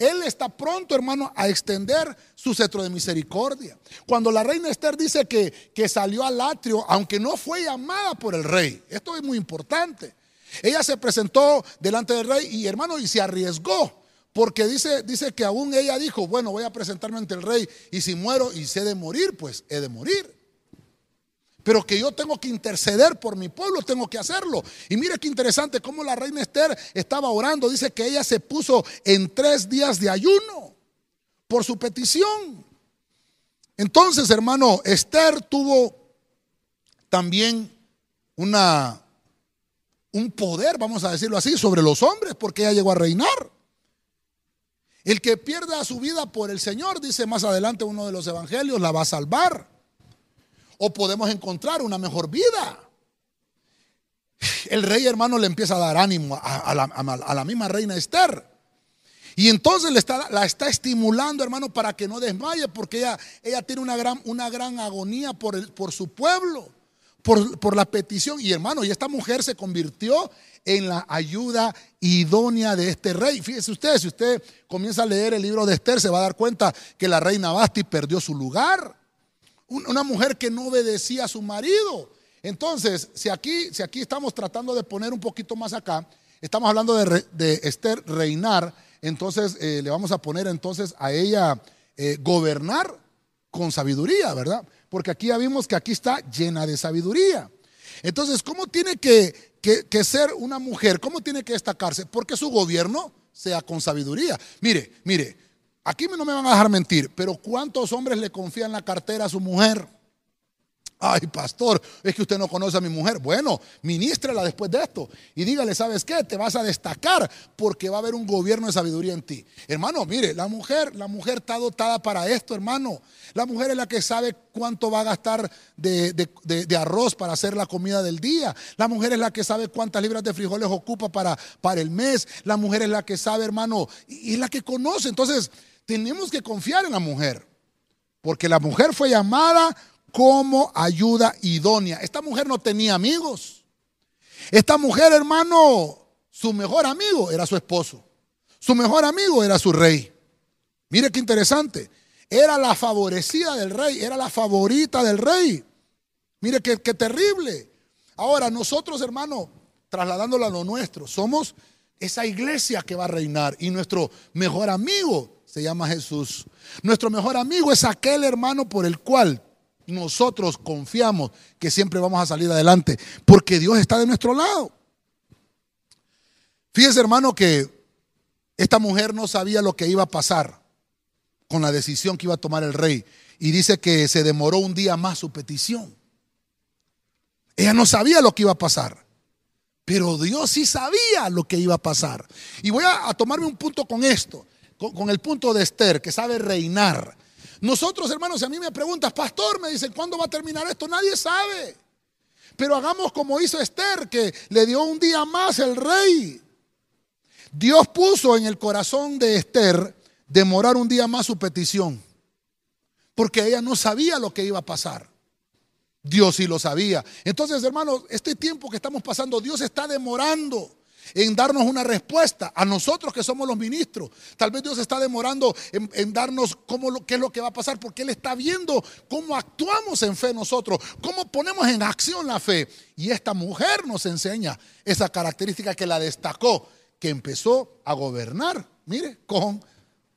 Él está pronto, hermano, a extender su cetro de misericordia. Cuando la reina Esther dice que, que salió al atrio, aunque no fue llamada por el rey, esto es muy importante. Ella se presentó delante del rey y hermano y se arriesgó. Porque dice, dice que aún ella dijo, bueno, voy a presentarme ante el rey y si muero y sé de morir, pues he de morir. Pero que yo tengo que interceder por mi pueblo, tengo que hacerlo. Y mire qué interesante cómo la reina Esther estaba orando. Dice que ella se puso en tres días de ayuno por su petición. Entonces, hermano, Esther tuvo también una un poder, vamos a decirlo así, sobre los hombres, porque ella llegó a reinar. El que pierda su vida por el Señor, dice más adelante uno de los evangelios, la va a salvar. O podemos encontrar una mejor vida. El rey hermano le empieza a dar ánimo a, la, misma reina Esther. Y entonces le está, la está estimulando, hermano, para que no desmaye, porque ella, ella tiene una gran, una gran agonía por, su pueblo por, la petición. Y hermano, y esta mujer se convirtió en la ayuda idónea de este rey. Fíjese usted, si usted comienza a leer el libro de Esther, se va a dar cuenta que la reina Basti perdió su lugar. Una mujer que no obedecía a su marido. Entonces, si aquí, si aquí estamos tratando de poner un poquito más acá, estamos hablando de, Esther reinar, entonces eh, le vamos a poner entonces a ella eh, gobernar con sabiduría, ¿verdad? Porque aquí ya vimos que aquí está llena de sabiduría. Entonces, ¿cómo tiene que, ser una mujer? ¿Cómo tiene que destacarse? Porque su gobierno sea con sabiduría. Mire, mire, aquí no me van a dejar mentir, pero ¿cuántos hombres le confían la cartera a su mujer? Ay, pastor, es que usted no conoce a mi mujer. Bueno, ministrela después de esto y dígale, ¿sabes qué? Te vas a destacar porque va a haber un gobierno de sabiduría en ti. Hermano, mire, la mujer, la mujer está dotada para esto, hermano. La mujer es la que sabe cuánto va a gastar de, arroz para hacer la comida del día. La mujer es la que sabe cuántas libras de frijoles ocupa para, para el mes. La mujer es la que sabe, hermano, y es la que conoce. Entonces, tenemos que confiar en la mujer. Porque la mujer fue llamada como ayuda idónea. Esta mujer no tenía amigos. Esta mujer, hermano, su mejor amigo era su esposo. Su mejor amigo era su rey. Mire qué interesante. Era la favorecida del rey, era la favorita del rey. Mire qué, terrible. Ahora, nosotros, hermano, trasladándolo a lo nuestro, somos esa iglesia que va a reinar y nuestro mejor amigo se llama Jesús. Nuestro mejor amigo es aquel hermano por el cual nosotros confiamos que siempre vamos a salir adelante, porque Dios está de nuestro lado. Fíjese hermano que esta mujer no sabía lo que iba a pasar con la decisión que iba a tomar el rey y dice que se demoró un día más su petición. Ella no sabía lo que iba a pasar, pero Dios sí sabía lo que iba a pasar. Y voy a, tomarme un punto con esto, con el punto de Esther, que sabe reinar nosotros, hermanos, si a mí me preguntas, pastor, me dicen, ¿cuándo va a terminar esto? Nadie sabe. pero hagamos como hizo Esther, que le dio un día más el rey. Dios puso en el corazón de Esther demorar un día más su petición, porque ella no sabía lo que iba a pasar. Dios sí lo sabía. Entonces, hermanos, este tiempo que estamos pasando, Dios está demorando en darnos una respuesta a nosotros que somos los ministros. Tal vez Dios está demorando en, darnos cómo, qué es lo que va a pasar, porque Él está viendo cómo actuamos en fe nosotros, cómo ponemos en acción la fe. Y esta mujer nos enseña esa característica que la destacó, que empezó a gobernar, mire, con,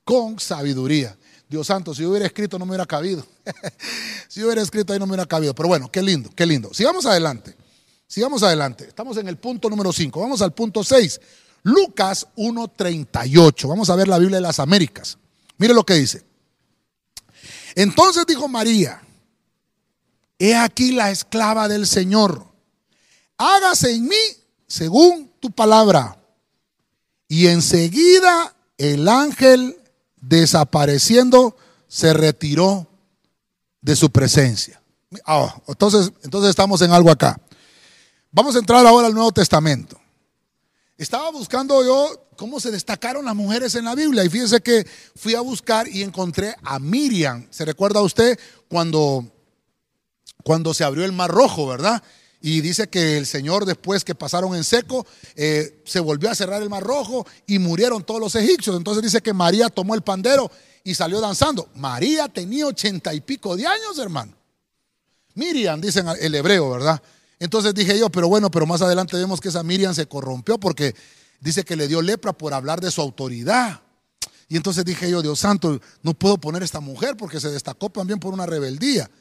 con sabiduría. Dios santo, si yo hubiera escrito no me hubiera cabido. si yo hubiera escrito ahí no me hubiera cabido. Pero bueno, qué lindo, qué lindo. Sigamos adelante. Sigamos adelante. Estamos en el punto número 5. Vamos al punto 6. Lucas 1.38. Vamos a ver la Biblia de las Américas. Mire lo que dice. Entonces dijo María, he aquí la esclava del Señor. Hágase en mí según tu palabra. Y enseguida el ángel desapareciendo se retiró de su presencia. Ah, entonces, entonces estamos en algo acá. Vamos a entrar ahora al Nuevo Testamento. Estaba buscando yo cómo se destacaron las mujeres en la Biblia y fíjense que fui a buscar y encontré a Miriam. ¿Se recuerda usted cuando, cuando se abrió el Mar Rojo, verdad? Y dice que el Señor después que pasaron en seco, eh, se volvió a cerrar el Mar Rojo y murieron todos los egipcios. Entonces dice que María tomó el pandero y salió danzando. María tenía ochenta y pico de años, hermano. Miriam, dicen el hebreo, ¿verdad? Entonces dije yo, pero bueno, pero más adelante vemos que esa Miriam se corrompió porque dice que le dio lepra por hablar de su autoridad. Y entonces dije yo, Dios santo, no puedo poner esta mujer porque se destacó también por una rebeldía.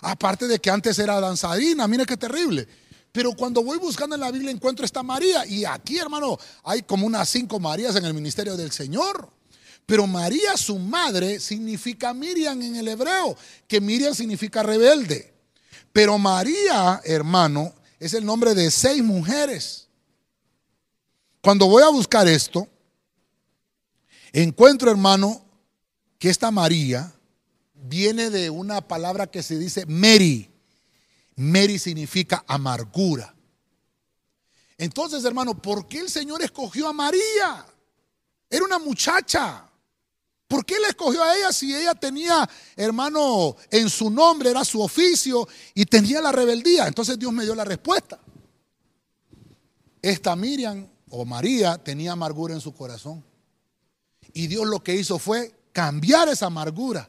Aparte de que antes era danzadina, mire qué terrible. Pero cuando voy buscando en la Biblia encuentro esta María. Y aquí, hermano, hay como unas cinco Marías en el ministerio del Señor. Pero María, su madre, significa Miriam en el hebreo, que Miriam significa rebelde. Pero María, hermano, es el nombre de seis mujeres. Cuando voy a buscar esto, encuentro, hermano, que esta María viene de una palabra que se dice Mary. Mary significa amargura. Entonces, hermano, ¿por qué el Señor escogió a María? Era una muchacha. ¿Por qué le escogió a ella si ella tenía, hermano, en su nombre, era su oficio y tenía la rebeldía? Entonces Dios me dio la respuesta. Esta Miriam o María tenía amargura en su corazón. Y Dios lo que hizo fue cambiar esa amargura.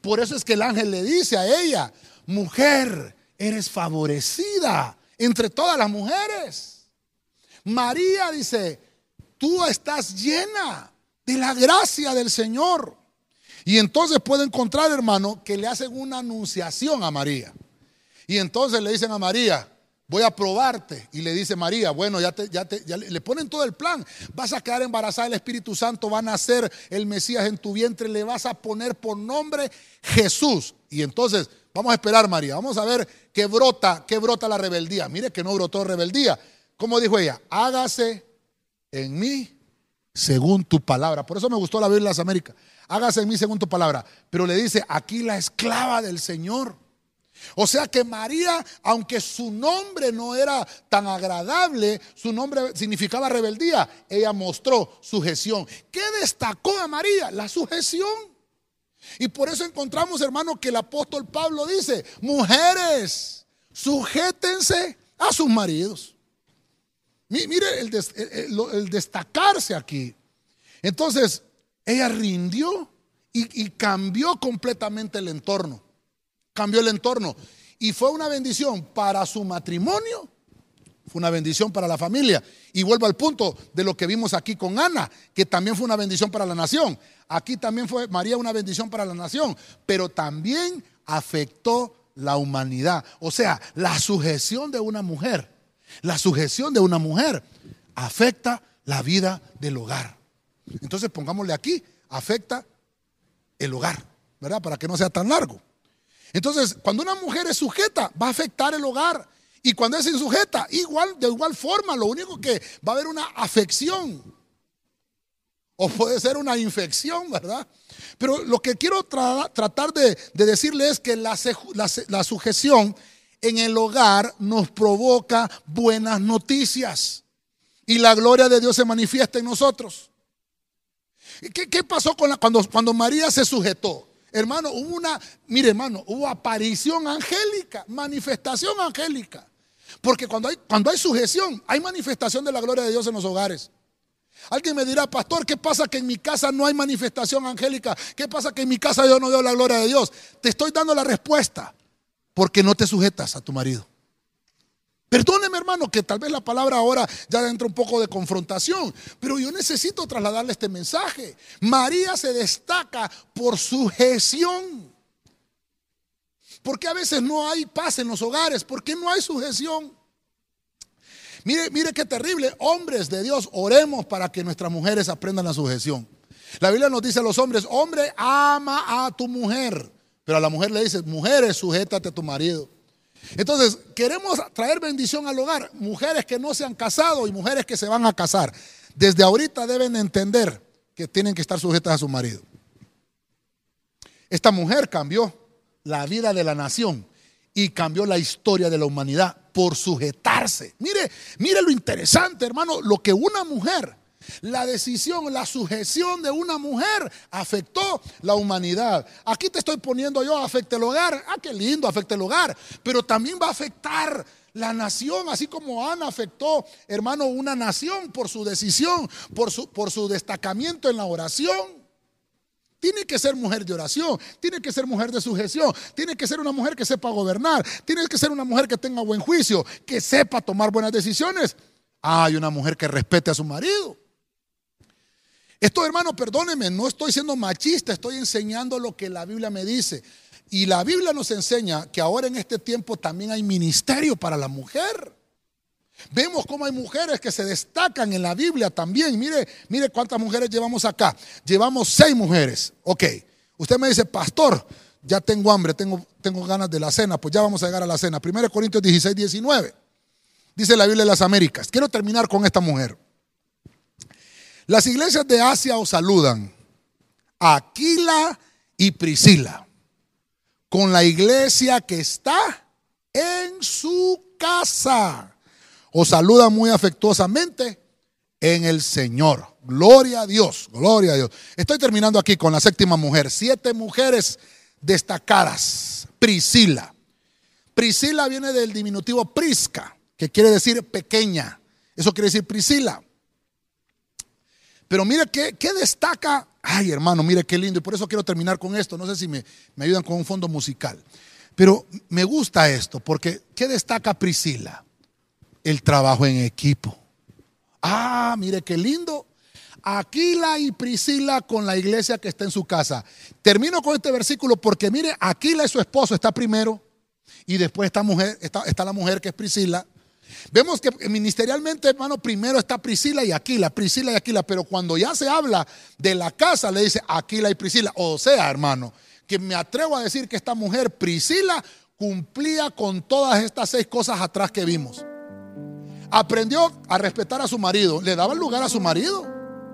Por eso es que el ángel le dice a ella, mujer, eres favorecida entre todas las mujeres. María dice, tú estás llena de la gracia del Señor. Y entonces puede encontrar, hermano, que le hacen una anunciación a María. Y entonces le dicen a María, voy a probarte. Y le dice María, bueno, ya, te, ya, te, le ponen todo el plan. Vas a quedar embarazada, el Espíritu Santo va a nacer el Mesías en tu vientre, le vas a poner por nombre Jesús. Y entonces, vamos a esperar, María, vamos a ver qué brota, qué brota la rebeldía. Mire que no brotó rebeldía. Como dijo ella, hágase en mí según tu palabra. Por eso me gustó la Biblia de las Américas. Hágase en mí según tu palabra. Pero le dice, aquí la esclava del Señor. O sea que María, aunque su nombre no era tan agradable, su nombre significaba rebeldía, ella mostró sujeción. ¿Qué destacó a María? La sujeción. Y por eso encontramos, hermano, que el apóstol Pablo dice, mujeres, sujétense a sus maridos. Mire el, destacarse aquí. Entonces, ella rindió y, cambió completamente el entorno. Cambió el entorno. Y fue una bendición para su matrimonio, fue una bendición para la familia. Y vuelvo al punto de lo que vimos aquí con Ana, que también fue una bendición para la nación. Aquí también fue María una bendición para la nación, pero también afectó la humanidad. O sea, la sujeción de una mujer la sujeción de una mujer afecta la vida del hogar. Entonces pongámosle aquí, afecta el hogar, ¿verdad? Para que no sea tan largo. Entonces, cuando una mujer es sujeta, va a afectar el hogar. Y cuando es insujeta, igual, de igual forma, lo único que va a haber una afección. O puede ser una infección, ¿verdad? Pero lo que quiero tratar de, decirle es que la, la sujeción en el hogar nos provoca buenas noticias y la gloria de Dios se manifiesta en nosotros. ¿Qué, pasó con la, cuando, cuando María se sujetó? Hermano, hubo una, mire hermano, hubo aparición angélica, manifestación angélica. Porque cuando hay, cuando hay sujeción, hay manifestación de la gloria de Dios en los hogares. Alguien me dirá, pastor, ¿qué pasa que en mi casa no hay manifestación angélica? ¿Qué pasa que en mi casa yo no veo la gloria de Dios? Te estoy dando la respuesta, porque no te sujetas a tu marido. Perdóneme hermano que tal vez la palabra ahora ya entra un poco de confrontación, pero yo necesito trasladarle este mensaje. María se destaca por sujeción. ¿Por qué a veces no hay paz en los hogares? ¿Por qué no hay sujeción? Mire, mire qué terrible. Hombres de Dios, oremos para que nuestras mujeres aprendan la sujeción. La Biblia nos dice a los hombres, hombre, ama a tu mujer. Pero a la mujer le dice, mujeres, sujétate a tu marido. Entonces, queremos traer bendición al hogar. Mujeres que no se han casado y mujeres que se van a casar. Desde ahorita deben entender que tienen que estar sujetas a su marido. Esta mujer cambió la vida de la nación y cambió la historia de la humanidad por sujetarse. Mire, mire lo interesante, hermano, lo que una mujer, la decisión, la sujeción de una mujer afectó la humanidad. Aquí te estoy poniendo yo, afecta el hogar. Ah, qué lindo, afecta el hogar. Pero también va a afectar la nación, así como Ana afectó, hermano, una nación por su decisión, por su, por su destacamiento en la oración. Tiene que ser mujer de oración, tiene que ser mujer de sujeción, tiene que ser una mujer que sepa gobernar, tiene que ser una mujer que tenga buen juicio, que sepa tomar buenas decisiones. Hay una mujer que respete a su marido. Esto, hermano, perdóneme, no estoy siendo machista, estoy enseñando lo que la Biblia me dice. Y la Biblia nos enseña que ahora en este tiempo también hay ministerio para la mujer. Vemos cómo hay mujeres que se destacan en la Biblia también. Mire, mire cuántas mujeres llevamos acá. Llevamos seis mujeres. Ok. Usted me dice, pastor, ya tengo hambre, tengo, tengo ganas de la cena. Pues ya vamos a llegar a la cena. 1 Corintios 16, 19. Dice la Biblia de las Américas. Quiero terminar con esta mujer. Las iglesias de Asia os saludan. Aquila y Priscila. Con la iglesia que está en su casa os saluda muy afectuosamente en el Señor. Gloria a Dios, gloria a Dios. Estoy terminando aquí con la séptima mujer. Siete mujeres destacadas. Priscila. Priscila viene del diminutivo prisca, que quiere decir pequeña. Eso quiere decir Priscila. Pero mire qué, destaca. Ay, hermano, mire qué lindo. Y por eso quiero terminar con esto. No sé si me, me ayudan con un fondo musical. Pero me gusta esto, porque ¿qué destaca Priscila? el trabajo en equipo. Ah, mire qué lindo. Aquila y Priscila con la iglesia que está en su casa. Termino con este versículo porque mire, Aquila y su esposo está primero y después esta mujer, está, está la mujer que es Priscila. Vemos que ministerialmente, hermano, primero está Priscila y Aquila, Priscila y Aquila, pero cuando ya se habla de la casa, le dice Aquila y Priscila. O sea, hermano, que me atrevo a decir que esta mujer, Priscila, cumplía con todas estas seis cosas atrás que vimos. Aprendió a respetar a su marido. Le daba lugar a su marido.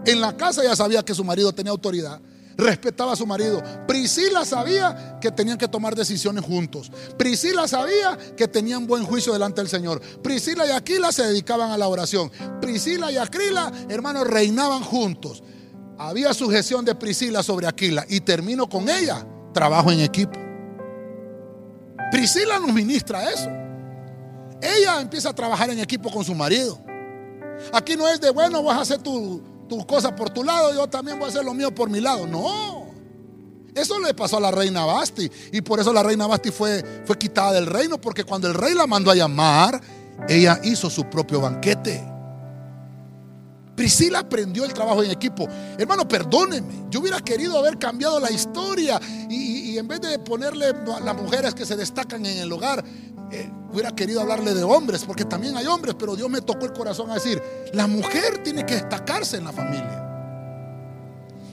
En la casa ya sabía que su marido tenía autoridad. Respetaba a su marido. Priscila sabía que tenían que tomar decisiones juntos. Priscila sabía que tenían buen juicio delante del Señor. Priscila y Aquila se dedicaban a la oración. Priscila y Aquila, hermanos, reinaban juntos. Había sujeción de Priscila sobre Aquila. Y termino con ella. Trabajo en equipo. Priscila nos ministra eso. Ella empieza a trabajar en equipo con su marido. Aquí no es de, bueno, vas a hacer tu, tu cosa por tu lado, yo también voy a hacer lo mío por mi lado. No. Eso le pasó a la reina Basti. Y por eso la reina Basti fue, fue quitada del reino. Porque cuando el rey la mandó a llamar, ella hizo su propio banquete. Priscila aprendió el trabajo en equipo. Hermano, perdóneme. Yo hubiera querido haber cambiado la historia. Y, en vez de ponerle a las mujeres que se destacan en el hogar, eh, hubiera querido hablarle de hombres, porque también hay hombres, pero Dios me tocó el corazón a decir, la mujer tiene que destacarse en la familia.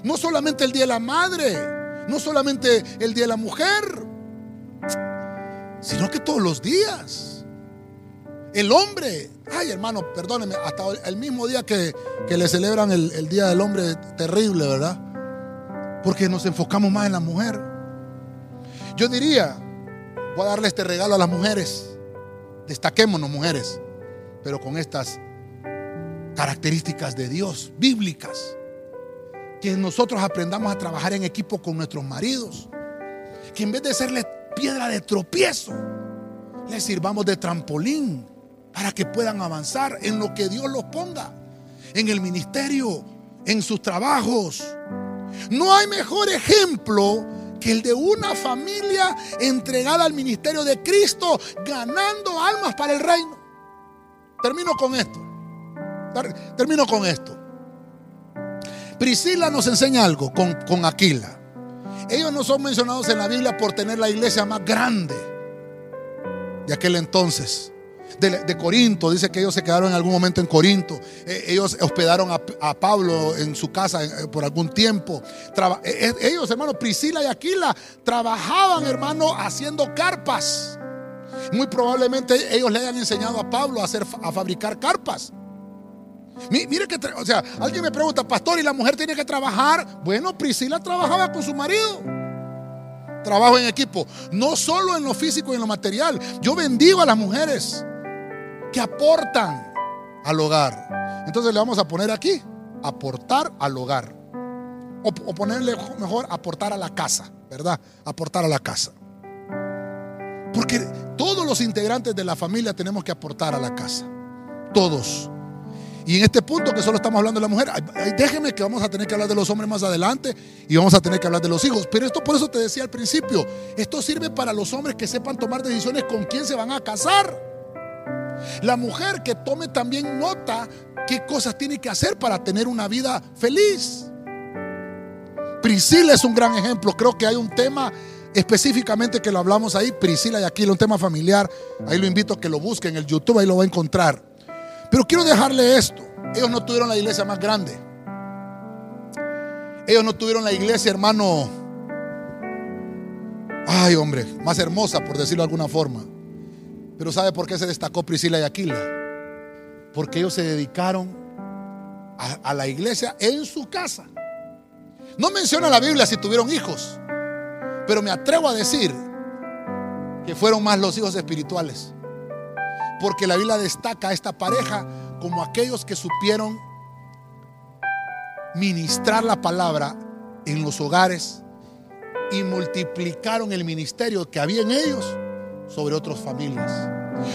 No solamente el Día de la Madre, no solamente el Día de la Mujer, sino que todos los días. El hombre, ay hermano, perdóneme, hasta el mismo día que, le celebran el, el Día del Hombre, terrible, ¿verdad? Porque nos enfocamos más en la mujer. Yo diría, voy a darle este regalo a las mujeres. Destaquémonos, mujeres, pero con estas características de Dios, bíblicas. Que nosotros aprendamos a trabajar en equipo con nuestros maridos. Que en vez de serles piedra de tropiezo, les sirvamos de trampolín para que puedan avanzar en lo que Dios los ponga, en el ministerio, en sus trabajos. No hay mejor ejemplo que el de una familia entregada al ministerio de Cristo, ganando almas para el reino. Termino con esto. Termino con esto. Priscila nos enseña algo con, con Aquila. Ellos no son mencionados en la Biblia por tener la iglesia más grande de aquel entonces de, Corinto. Dice que ellos se quedaron en algún momento en Corinto. Eh, ellos hospedaron a, Pablo en su casa eh, por algún tiempo. Eh, ellos, hermanos, Priscila y Aquila, trabajaban, hermano, haciendo carpas. Muy probablemente ellos le hayan enseñado a Pablo a, hacer, a fabricar carpas. Mire que, o sea, alguien me pregunta, pastor, ¿y la mujer tiene que trabajar? Bueno, Priscila trabajaba con su marido. Trabajo en equipo, no solo en lo físico y en lo material. Yo bendigo a las mujeres que aportan al hogar. Entonces le vamos a poner aquí, aportar al hogar. O, ponerle mejor, aportar a la casa, ¿verdad? Aportar a la casa. Porque todos los integrantes de la familia tenemos que aportar a la casa. Todos. Y en este punto que solo estamos hablando de la mujer, déjeme que vamos a tener que hablar de los hombres más adelante y vamos a tener que hablar de los hijos. Pero esto por eso te decía al principio, esto sirve para los hombres que sepan tomar decisiones con quién se van a casar. La mujer que tome también nota qué cosas tiene que hacer para tener una vida feliz. Priscila es un gran ejemplo. Creo que hay un tema específicamente que lo hablamos ahí. Priscila y aquí un tema familiar. Ahí lo invito a que lo busquen en el YouTube, ahí lo va a encontrar. Pero quiero dejarle esto. Ellos no tuvieron la iglesia más grande. Ellos no tuvieron la iglesia, hermano. Ay, hombre, más hermosa, por decirlo de alguna forma. Pero ¿sabe por qué se destacó Priscila y Aquila? Porque ellos se dedicaron a, la iglesia en su casa. No menciona la Biblia si tuvieron hijos, pero me atrevo a decir que fueron más los hijos espirituales. Porque la Biblia destaca a esta pareja como aquellos que supieron ministrar la palabra en los hogares y multiplicaron el ministerio que había en ellos sobre otras familias.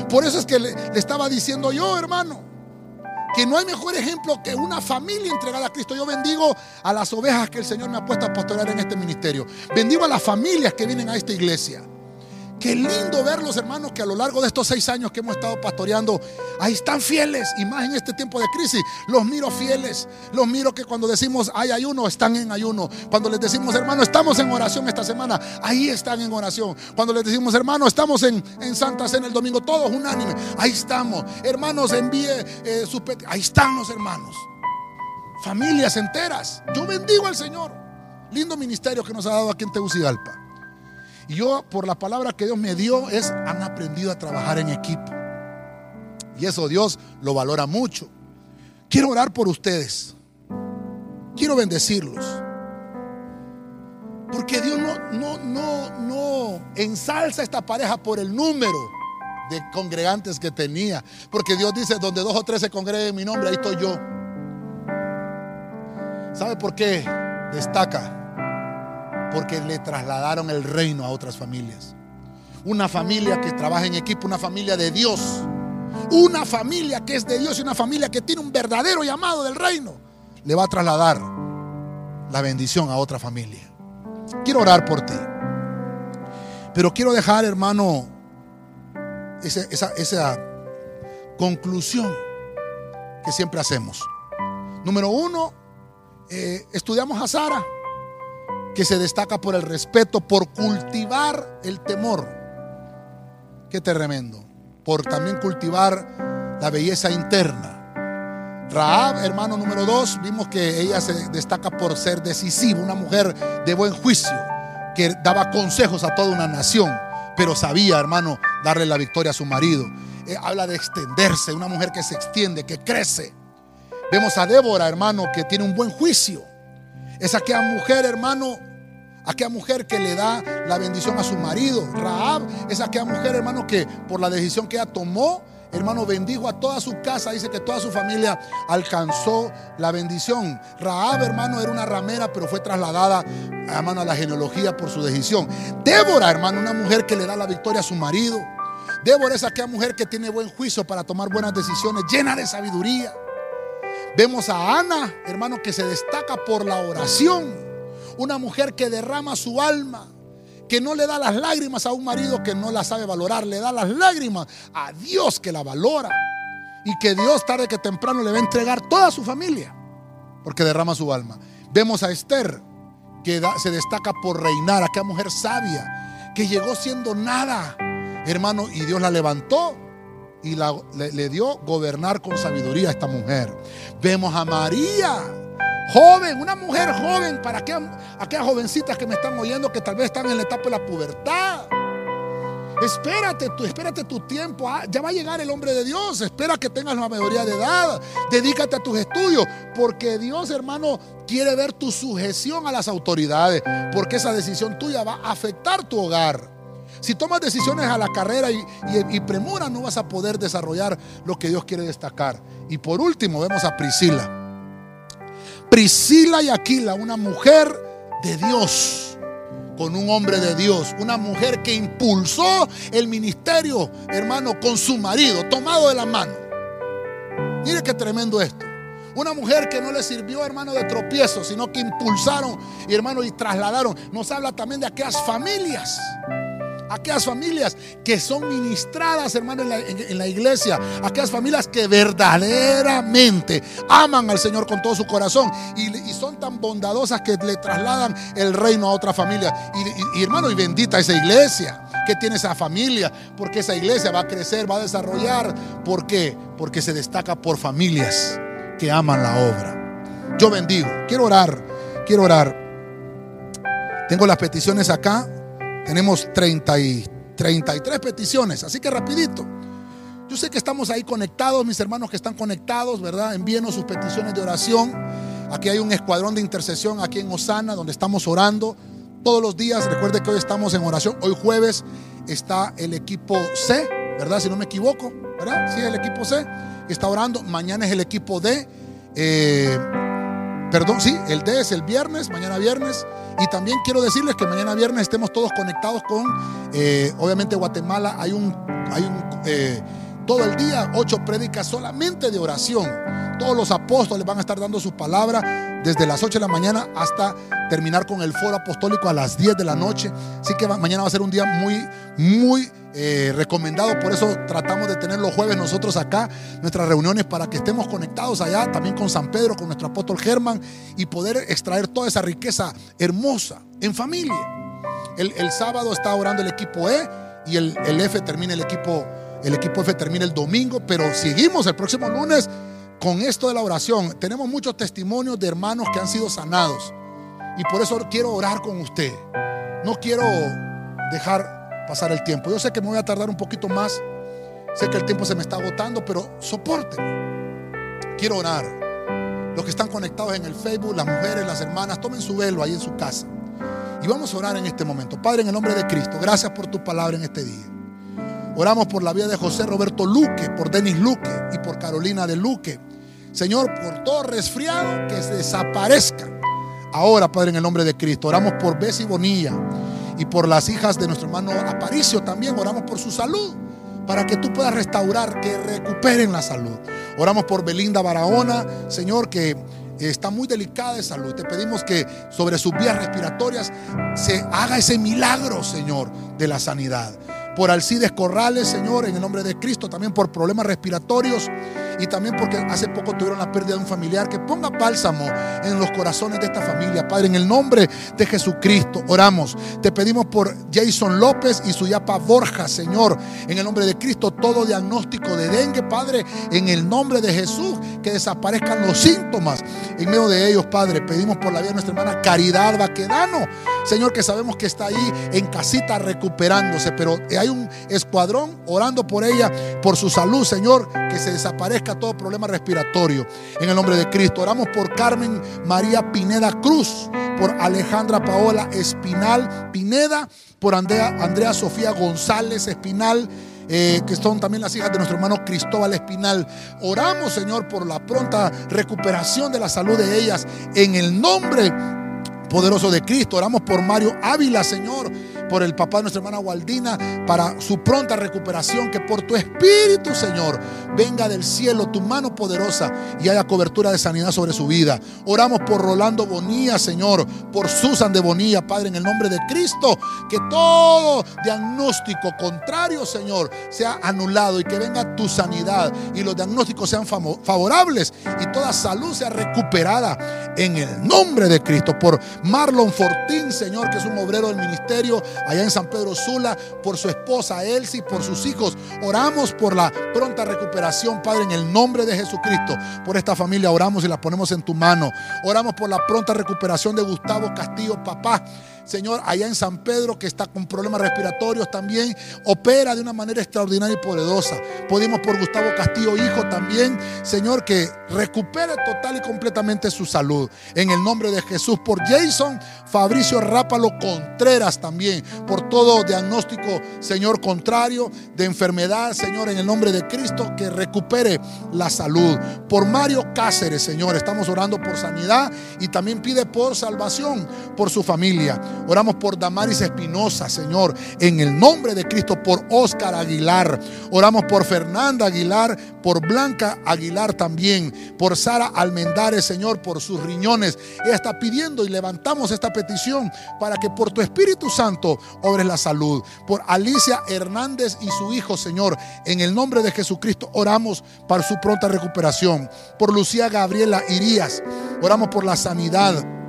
Por eso es que le, estaba diciendo yo, hermano, que no hay mejor ejemplo que una familia entregada a Cristo. Yo bendigo a las ovejas que el Señor me ha puesto a pastorear en este ministerio. Bendigo a las familias que vienen a esta iglesia. Qué lindo ver los hermanos que a lo largo de estos seis años que hemos estado pastoreando, ahí están fieles. Y más en este tiempo de crisis, los miro fieles. Los miro que cuando decimos hay ayuno, están en ayuno. Cuando les decimos, hermano, estamos en oración esta semana, ahí están en oración. Cuando les decimos, hermano, estamos en, en Santa Cena el domingo, todos unánime, ahí estamos. Hermanos, envíe eh, sus Ahí están los hermanos. Familias enteras. Yo bendigo al Señor. Lindo ministerio que nos ha dado aquí en Tegucigalpa. Yo, por la palabra que Dios me dio, es han aprendido a trabajar en equipo. Y eso Dios lo valora mucho. Quiero orar por ustedes. Quiero bendecirlos. Porque Dios no, no, no, no ensalza esta pareja por el número de congregantes que tenía. Porque Dios dice, donde dos o tres se congreguen en mi nombre, ahí estoy yo. ¿Sabe por qué destaca? Porque le trasladaron el reino a otras familias. Una familia que trabaja en equipo, una familia de Dios. Una familia que es de Dios y una familia que tiene un verdadero llamado del reino. Le va a trasladar la bendición a otra familia. Quiero orar por ti. Pero quiero dejar, hermano, esa, conclusión que siempre hacemos. Número uno, eh, estudiamos a Sara que se destaca por el respeto, por cultivar el temor. Qué tremendo. Por también cultivar la belleza interna. Raab, hermano número dos, vimos que ella se destaca por ser decisiva, una mujer de buen juicio, que daba consejos a toda una nación, pero sabía, hermano, darle la victoria a su marido. Eh, habla de extenderse, una mujer que se extiende, que crece. Vemos a Débora, hermano, que tiene un buen juicio es aquella mujer, hermano, aquella mujer que le da la bendición a su marido. Raab es aquella mujer, hermano, que por la decisión que ella tomó, hermano, bendijo a toda su casa. Dice que toda su familia alcanzó la bendición. Raab, hermano, era una ramera, pero fue trasladada, hermano, a la genealogía por su decisión. Débora, hermano, una mujer que le da la victoria a su marido. Débora es aquella mujer que tiene buen juicio para tomar buenas decisiones, llena de sabiduría. Vemos a Ana, hermano, que se destaca por la oración. Una mujer que derrama su alma, que no le da las lágrimas a un marido que no la sabe valorar, le da las lágrimas a Dios que la valora. Y que Dios tarde que temprano le va a entregar toda su familia, porque derrama su alma. Vemos a Esther, que se destaca por reinar, aquella mujer sabia, que llegó siendo nada, hermano, y Dios la levantó y le, dio gobernar con sabiduría a esta mujer. Vemos a María, joven, una mujer joven, para aquellas, jovencitas que me están oyendo que tal vez están en la etapa de la pubertad. Espérate, tú, espérate tu tiempo. Ah, ya va a llegar el hombre de Dios. Espera que tengas la mayoría de edad. Dedícate a tus estudios. Porque Dios, hermano, quiere ver tu sujeción a las autoridades. Porque esa decisión tuya va a afectar tu hogar. Si tomas decisiones a la carrera y, premura, no vas a poder desarrollar lo que Dios quiere destacar. Y por último, vemos a Priscila. Priscila y Aquila, una mujer de Dios con un hombre de Dios, una mujer que impulsó el ministerio, hermano, con su marido, tomado de la mano. Mire qué tremendo esto. Una mujer que no le sirvió, hermano, de tropiezo, sino que impulsaron, y hermano, y trasladaron. Nos habla también de aquellas familias aquellas familias que son ministradas, hermano, en la, iglesia, aquellas familias que verdaderamente aman al Señor con todo su corazón y, son tan bondadosas que le trasladan el reino a otra familia. Y, hermano, y bendita esa iglesia que tiene esa familia, porque esa iglesia va a crecer, va a desarrollar. ¿Por qué? Porque se destaca por familias que aman la obra. Yo bendigo, quiero orar, quiero orar. Tengo las peticiones acá. Tenemos 30 y 33 peticiones, así que rapidito. Yo sé que estamos ahí conectados, mis hermanos que están conectados, ¿verdad? Envíenos sus peticiones de oración. Aquí hay un escuadrón de intercesión aquí en Osana, donde estamos orando todos los días. Recuerde que hoy estamos en oración. Hoy jueves está el equipo C, ¿verdad? Si no me equivoco, ¿verdad? Sí, el equipo C está orando. Mañana es el equipo D. Eh, Perdón, sí, el D es el viernes, mañana viernes. Y también quiero decirles que mañana viernes estemos todos conectados con, eh, obviamente, Guatemala. Hay un, hay un eh, todo el día, ocho prédicas solamente de oración. Todos los apóstoles van a estar dando su palabra desde las 8 de la mañana hasta terminar con el foro apostólico a las 10 de la noche. Así que mañana va a ser un día muy, muy eh, recomendado. Por eso tratamos de tener los jueves nosotros acá, nuestras reuniones, para que estemos conectados allá, también con San Pedro, con nuestro apóstol Germán, y poder extraer toda esa riqueza hermosa en familia. El, sábado está orando el equipo E y el, el F termina el equipo, el equipo F termina el domingo, pero seguimos el próximo lunes con esto de la oración. Tenemos muchos testimonios de hermanos que han sido sanados. Y por eso quiero orar con usted. No quiero dejar pasar el tiempo. Yo sé que me voy a tardar un poquito más. Sé que el tiempo se me está agotando, pero soporte. Quiero orar. Los que están conectados en el Facebook, las mujeres, las hermanas, tomen su velo ahí en su casa. Y vamos a orar en este momento. Padre, en el nombre de Cristo, gracias por tu palabra en este día. Oramos por la vida de José Roberto Luque, por Denis Luque y por Carolina de Luque. Señor, por todo resfriado que se desaparezca. Ahora, Padre, en el nombre de Cristo, oramos por Bessie Bonilla y por las hijas de nuestro hermano Aparicio también. Oramos por su salud para que tú puedas restaurar, que recuperen la salud. Oramos por Belinda Barahona, Señor, que está muy delicada de salud. Te pedimos que sobre sus vías respiratorias se haga ese milagro, Señor, de la sanidad por Alcides Corrales, Señor, en el nombre de Cristo, también por problemas respiratorios y también porque hace poco tuvieron la pérdida de un familiar. Que ponga bálsamo en los corazones de esta familia, Padre, en el nombre de Jesucristo. Oramos. Te pedimos por Jason López y su yapa Borja, Señor, en el nombre de Cristo, todo diagnóstico de dengue, Padre, en el nombre de Jesús, que desaparezcan los síntomas en medio de ellos, Padre. Pedimos por la vida de nuestra hermana Caridad Baquedano, Señor, que sabemos que está ahí en casita recuperándose, pero hay hay un escuadrón orando por ella, por su salud, Señor, que se desaparezca todo problema respiratorio. En el nombre de Cristo, oramos por Carmen María Pineda Cruz, por Alejandra Paola Espinal Pineda, por Andrea, Andrea Sofía González Espinal. Eh, que son también las hijas de nuestro hermano Cristóbal Espinal. Oramos, Señor, por la pronta recuperación de la salud de ellas en el nombre poderoso de Cristo. Oramos por Mario Ávila, Señor por el papá de nuestra hermana Waldina, para su pronta recuperación, que por tu espíritu, Señor, venga del cielo tu mano poderosa y haya cobertura de sanidad sobre su vida. Oramos por Rolando Bonilla, Señor, por Susan de Bonilla, Padre, en el nombre de Cristo, que todo diagnóstico contrario, Señor, sea anulado y que venga tu sanidad y los diagnósticos sean favorables y toda salud sea recuperada en el nombre de Cristo. Por Marlon Fortín, Señor, que es un obrero del ministerio allá en San Pedro Sula, por su esposa Elsie, por sus hijos. Oramos por la pronta recuperación, Padre, en el nombre de Jesucristo. Por esta familia oramos y la ponemos en tu mano. Oramos por la pronta recuperación de Gustavo Castillo, papá. Señor, allá en San Pedro, que está con problemas respiratorios también, opera de una manera extraordinaria y poderosa. Podemos por Gustavo Castillo, hijo también, Señor, que recupere total y completamente su salud. En el nombre de Jesús, por Jason Fabricio Rápalo Contreras también, por todo diagnóstico, Señor, contrario de enfermedad, Señor, en el nombre de Cristo, que recupere la salud. Por Mario Cáceres, Señor, estamos orando por sanidad y también pide por salvación por su familia. Oramos por Damaris Espinosa, Señor, en el nombre de Cristo, por Oscar Aguilar. Oramos por Fernanda Aguilar, por Blanca Aguilar también, por Sara Almendares, Señor, por sus riñones. Ella está pidiendo y levantamos esta petición para que por tu Espíritu Santo obres la salud. Por Alicia Hernández y su hijo, Señor, en el nombre de Jesucristo oramos para su pronta recuperación. Por Lucía Gabriela Irías, oramos por la sanidad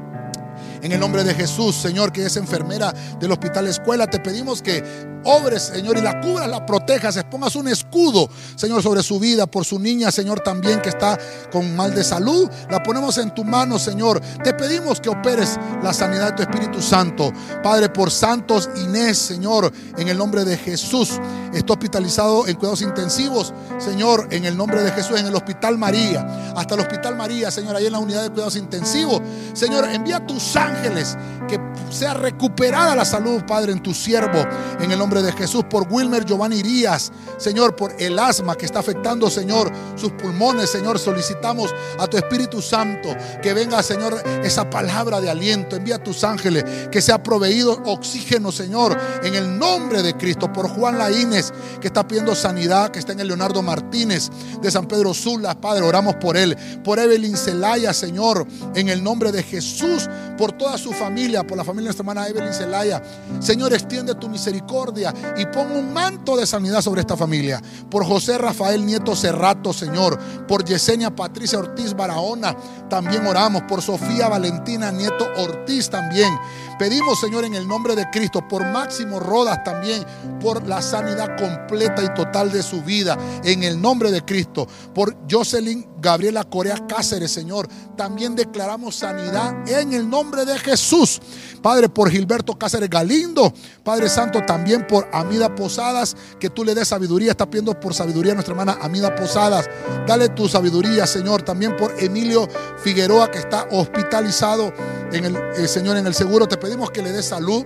en el nombre de Jesús, Señor, que es enfermera del Hospital Escuela, te pedimos que obres, Señor, y la cubras, la protejas, pongas un escudo, Señor, sobre su vida, por su niña, Señor, también que está con mal de salud. La ponemos en tu mano, Señor. Te pedimos que operes la sanidad de tu Espíritu Santo. Padre, por Santos Inés, Señor, en el nombre de Jesús. Está hospitalizado en cuidados intensivos, Señor, en el nombre de Jesús, en el Hospital María. Hasta el Hospital María, Señor, ahí en la unidad de cuidados intensivos. Señor, envía tus ángeles, que sea recuperada la salud, Padre, en tu siervo, en el nombre de Jesús, por Wilmer Giovanni Irías, Señor, por el asma que está afectando, Señor, sus pulmones, Señor, solicitamos a tu Espíritu Santo que venga, Señor, esa palabra de aliento, envía a tus ángeles, que sea proveído oxígeno, Señor, en el nombre de Cristo, por Juan Laínez, que está pidiendo sanidad, que está en el Leonardo Martínez de San Pedro Sula, Padre, oramos por él, por Evelyn Celaya, Señor, en el nombre de Jesús, por toda su familia, por la familia nuestra hermana Evelyn Zelaya. Señor, extiende tu misericordia y pon un manto de sanidad sobre esta familia. Por José Rafael Nieto Cerrato, Señor. Por Yesenia Patricia Ortiz Barahona, también oramos. Por Sofía Valentina Nieto Ortiz también. Pedimos, Señor, en el nombre de Cristo, por Máximo Rodas también, por la sanidad completa y total de su vida, en el nombre de Cristo. Por Jocelyn Gabriela Corea Cáceres, Señor, también declaramos sanidad en el nombre de Jesús. Padre, por Gilberto Cáceres Galindo, Padre Santo, también por Amida Posadas, que tú le des sabiduría. Está pidiendo por sabiduría a nuestra hermana Amida Posadas. Dale tu sabiduría, Señor. También por Emilio Figueroa, que está hospitalizado en el, eh, Señor en el seguro. Te pedimos que le dé salud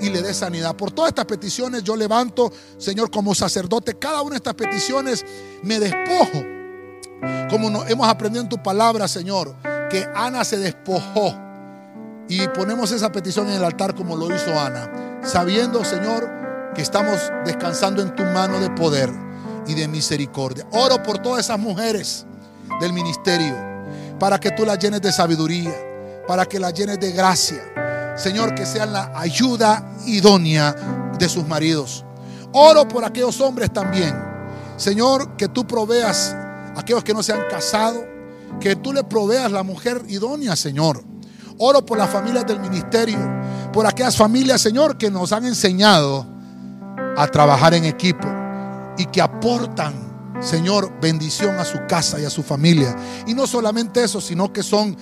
y le dé sanidad. Por todas estas peticiones yo levanto, Señor, como sacerdote, cada una de estas peticiones me despojo. Como hemos aprendido en tu palabra, Señor, que Ana se despojó. Y ponemos esa petición en el altar como lo hizo Ana, sabiendo, Señor, que estamos descansando en tu mano de poder y de misericordia. Oro por todas esas mujeres del ministerio, para que tú las llenes de sabiduría, para que las llenes de gracia. Señor, que sean la ayuda idónea de sus maridos. Oro por aquellos hombres también. Señor, que tú proveas a aquellos que no se han casado, que tú le proveas la mujer idónea, Señor. Oro por las familias del ministerio, por aquellas familias, Señor, que nos han enseñado a trabajar en equipo y que aportan, Señor, bendición a su casa y a su familia. Y no solamente eso, sino que son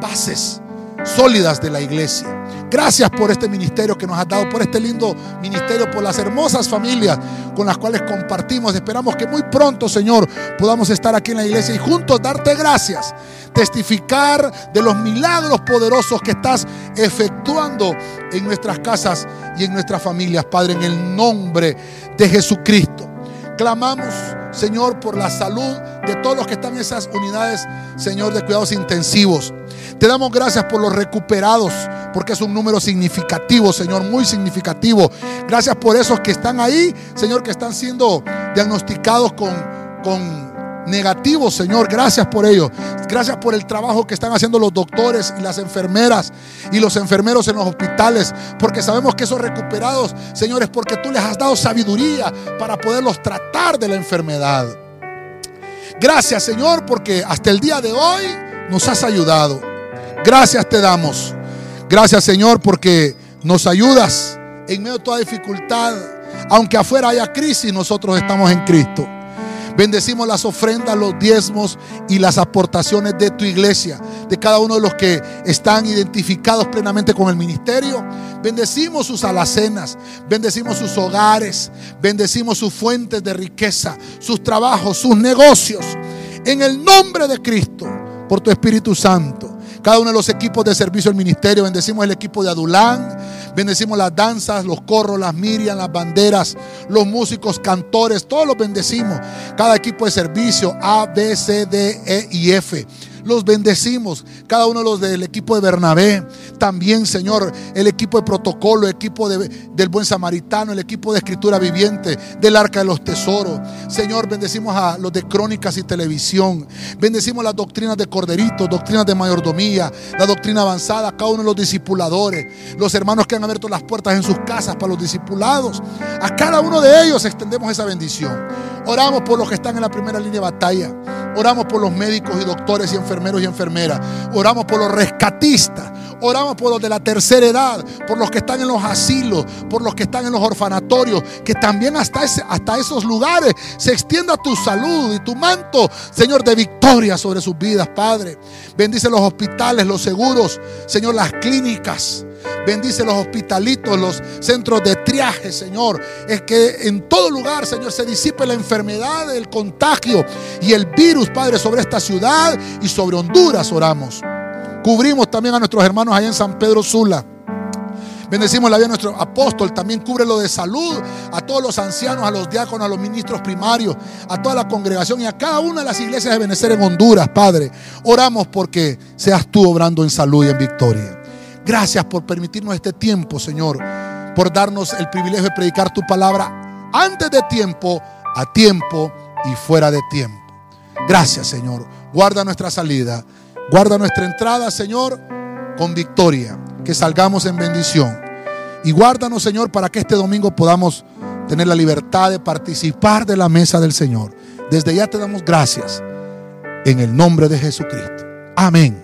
bases sólidas de la iglesia. Gracias por este ministerio que nos has dado, por este lindo ministerio, por las hermosas familias con las cuales compartimos. Esperamos que muy pronto, Señor, podamos estar aquí en la iglesia y juntos darte gracias, testificar de los milagros poderosos que estás efectuando en nuestras casas y en nuestras familias, Padre, en el nombre de Jesucristo. Clamamos, Señor, por la salud de todos los que están en esas unidades, Señor, de cuidados intensivos. Te damos gracias por los recuperados, porque es un número significativo, Señor, muy significativo. Gracias por esos que están ahí, Señor, que están siendo diagnosticados con, con negativos, Señor. Gracias por ello. Gracias por el trabajo que están haciendo los doctores y las enfermeras y los enfermeros en los hospitales. Porque sabemos que esos recuperados, Señor, es porque tú les has dado sabiduría para poderlos tratar de la enfermedad. Gracias, Señor, porque hasta el día de hoy nos has ayudado. Gracias te damos. Gracias, Señor, porque nos ayudas en medio de toda dificultad. Aunque afuera haya crisis, nosotros estamos en Cristo. Bendecimos las ofrendas, los diezmos y las aportaciones de tu iglesia, de cada uno de los que están identificados plenamente con el ministerio. Bendecimos sus alacenas, bendecimos sus hogares, bendecimos sus fuentes de riqueza, sus trabajos, sus negocios. En el nombre de Cristo, por tu Espíritu Santo cada uno de los equipos de servicio del ministerio. Bendecimos el equipo de Adulán, bendecimos las danzas, los corros, las miriam, las banderas, los músicos, cantores, todos los bendecimos. Cada equipo de servicio, A, B, C, D, E y F los bendecimos. Cada uno de los del equipo de Bernabé, también, Señor, el equipo de protocolo, el equipo del buen samaritano, el equipo de escritura viviente, del arca de los tesoros. Señor, bendecimos a los de crónicas y televisión. Bendecimos las doctrinas de corderito, doctrinas de mayordomía, la doctrina avanzada, cada uno de los discipuladores, los hermanos que han abierto las puertas en sus casas para los discipulados. A cada uno de ellos extendemos esa bendición. Oramos por los que están en la primera línea de batalla. Oramos por los médicos y doctores y enfermeros y enfermeras. Oramos por los rescatistas. Oramos por los de la tercera edad, por los que están en los asilos, por los que están en los orfanatorios, que también hasta, hasta esos lugares se extienda tu salud y tu manto, Señor, de victoria sobre sus vidas, Padre. Bendice los hospitales, los seguros, Señor, las clínicas. Bendice los hospitalitos, los centros de triaje, Señor. Es que en todo lugar, Señor, se disipe la enfermedad, el contagio y el virus, Padre, sobre esta ciudad y sobre Honduras oramos. Cubrimos también a nuestros hermanos allá en San Pedro Sula. Bendecimos la vida de nuestro apóstol. También cubre lo de salud a todos los ancianos, a los diáconos, a los ministros primarios, a toda la congregación y a cada una de las iglesias de Benecer en Honduras, Padre. Oramos porque seas tú obrando en salud y en victoria. Gracias por permitirnos este tiempo, Señor, por darnos el privilegio de predicar tu palabra antes de tiempo, a tiempo y fuera de tiempo. Gracias, Señor. Guarda nuestra salida, guarda nuestra entrada, Señor, con victoria. Que salgamos en bendición. Y guárdanos, Señor, para que este domingo podamos tener la libertad de participar de la mesa del Señor. Desde ya te damos gracias en el nombre de Jesucristo. Amén.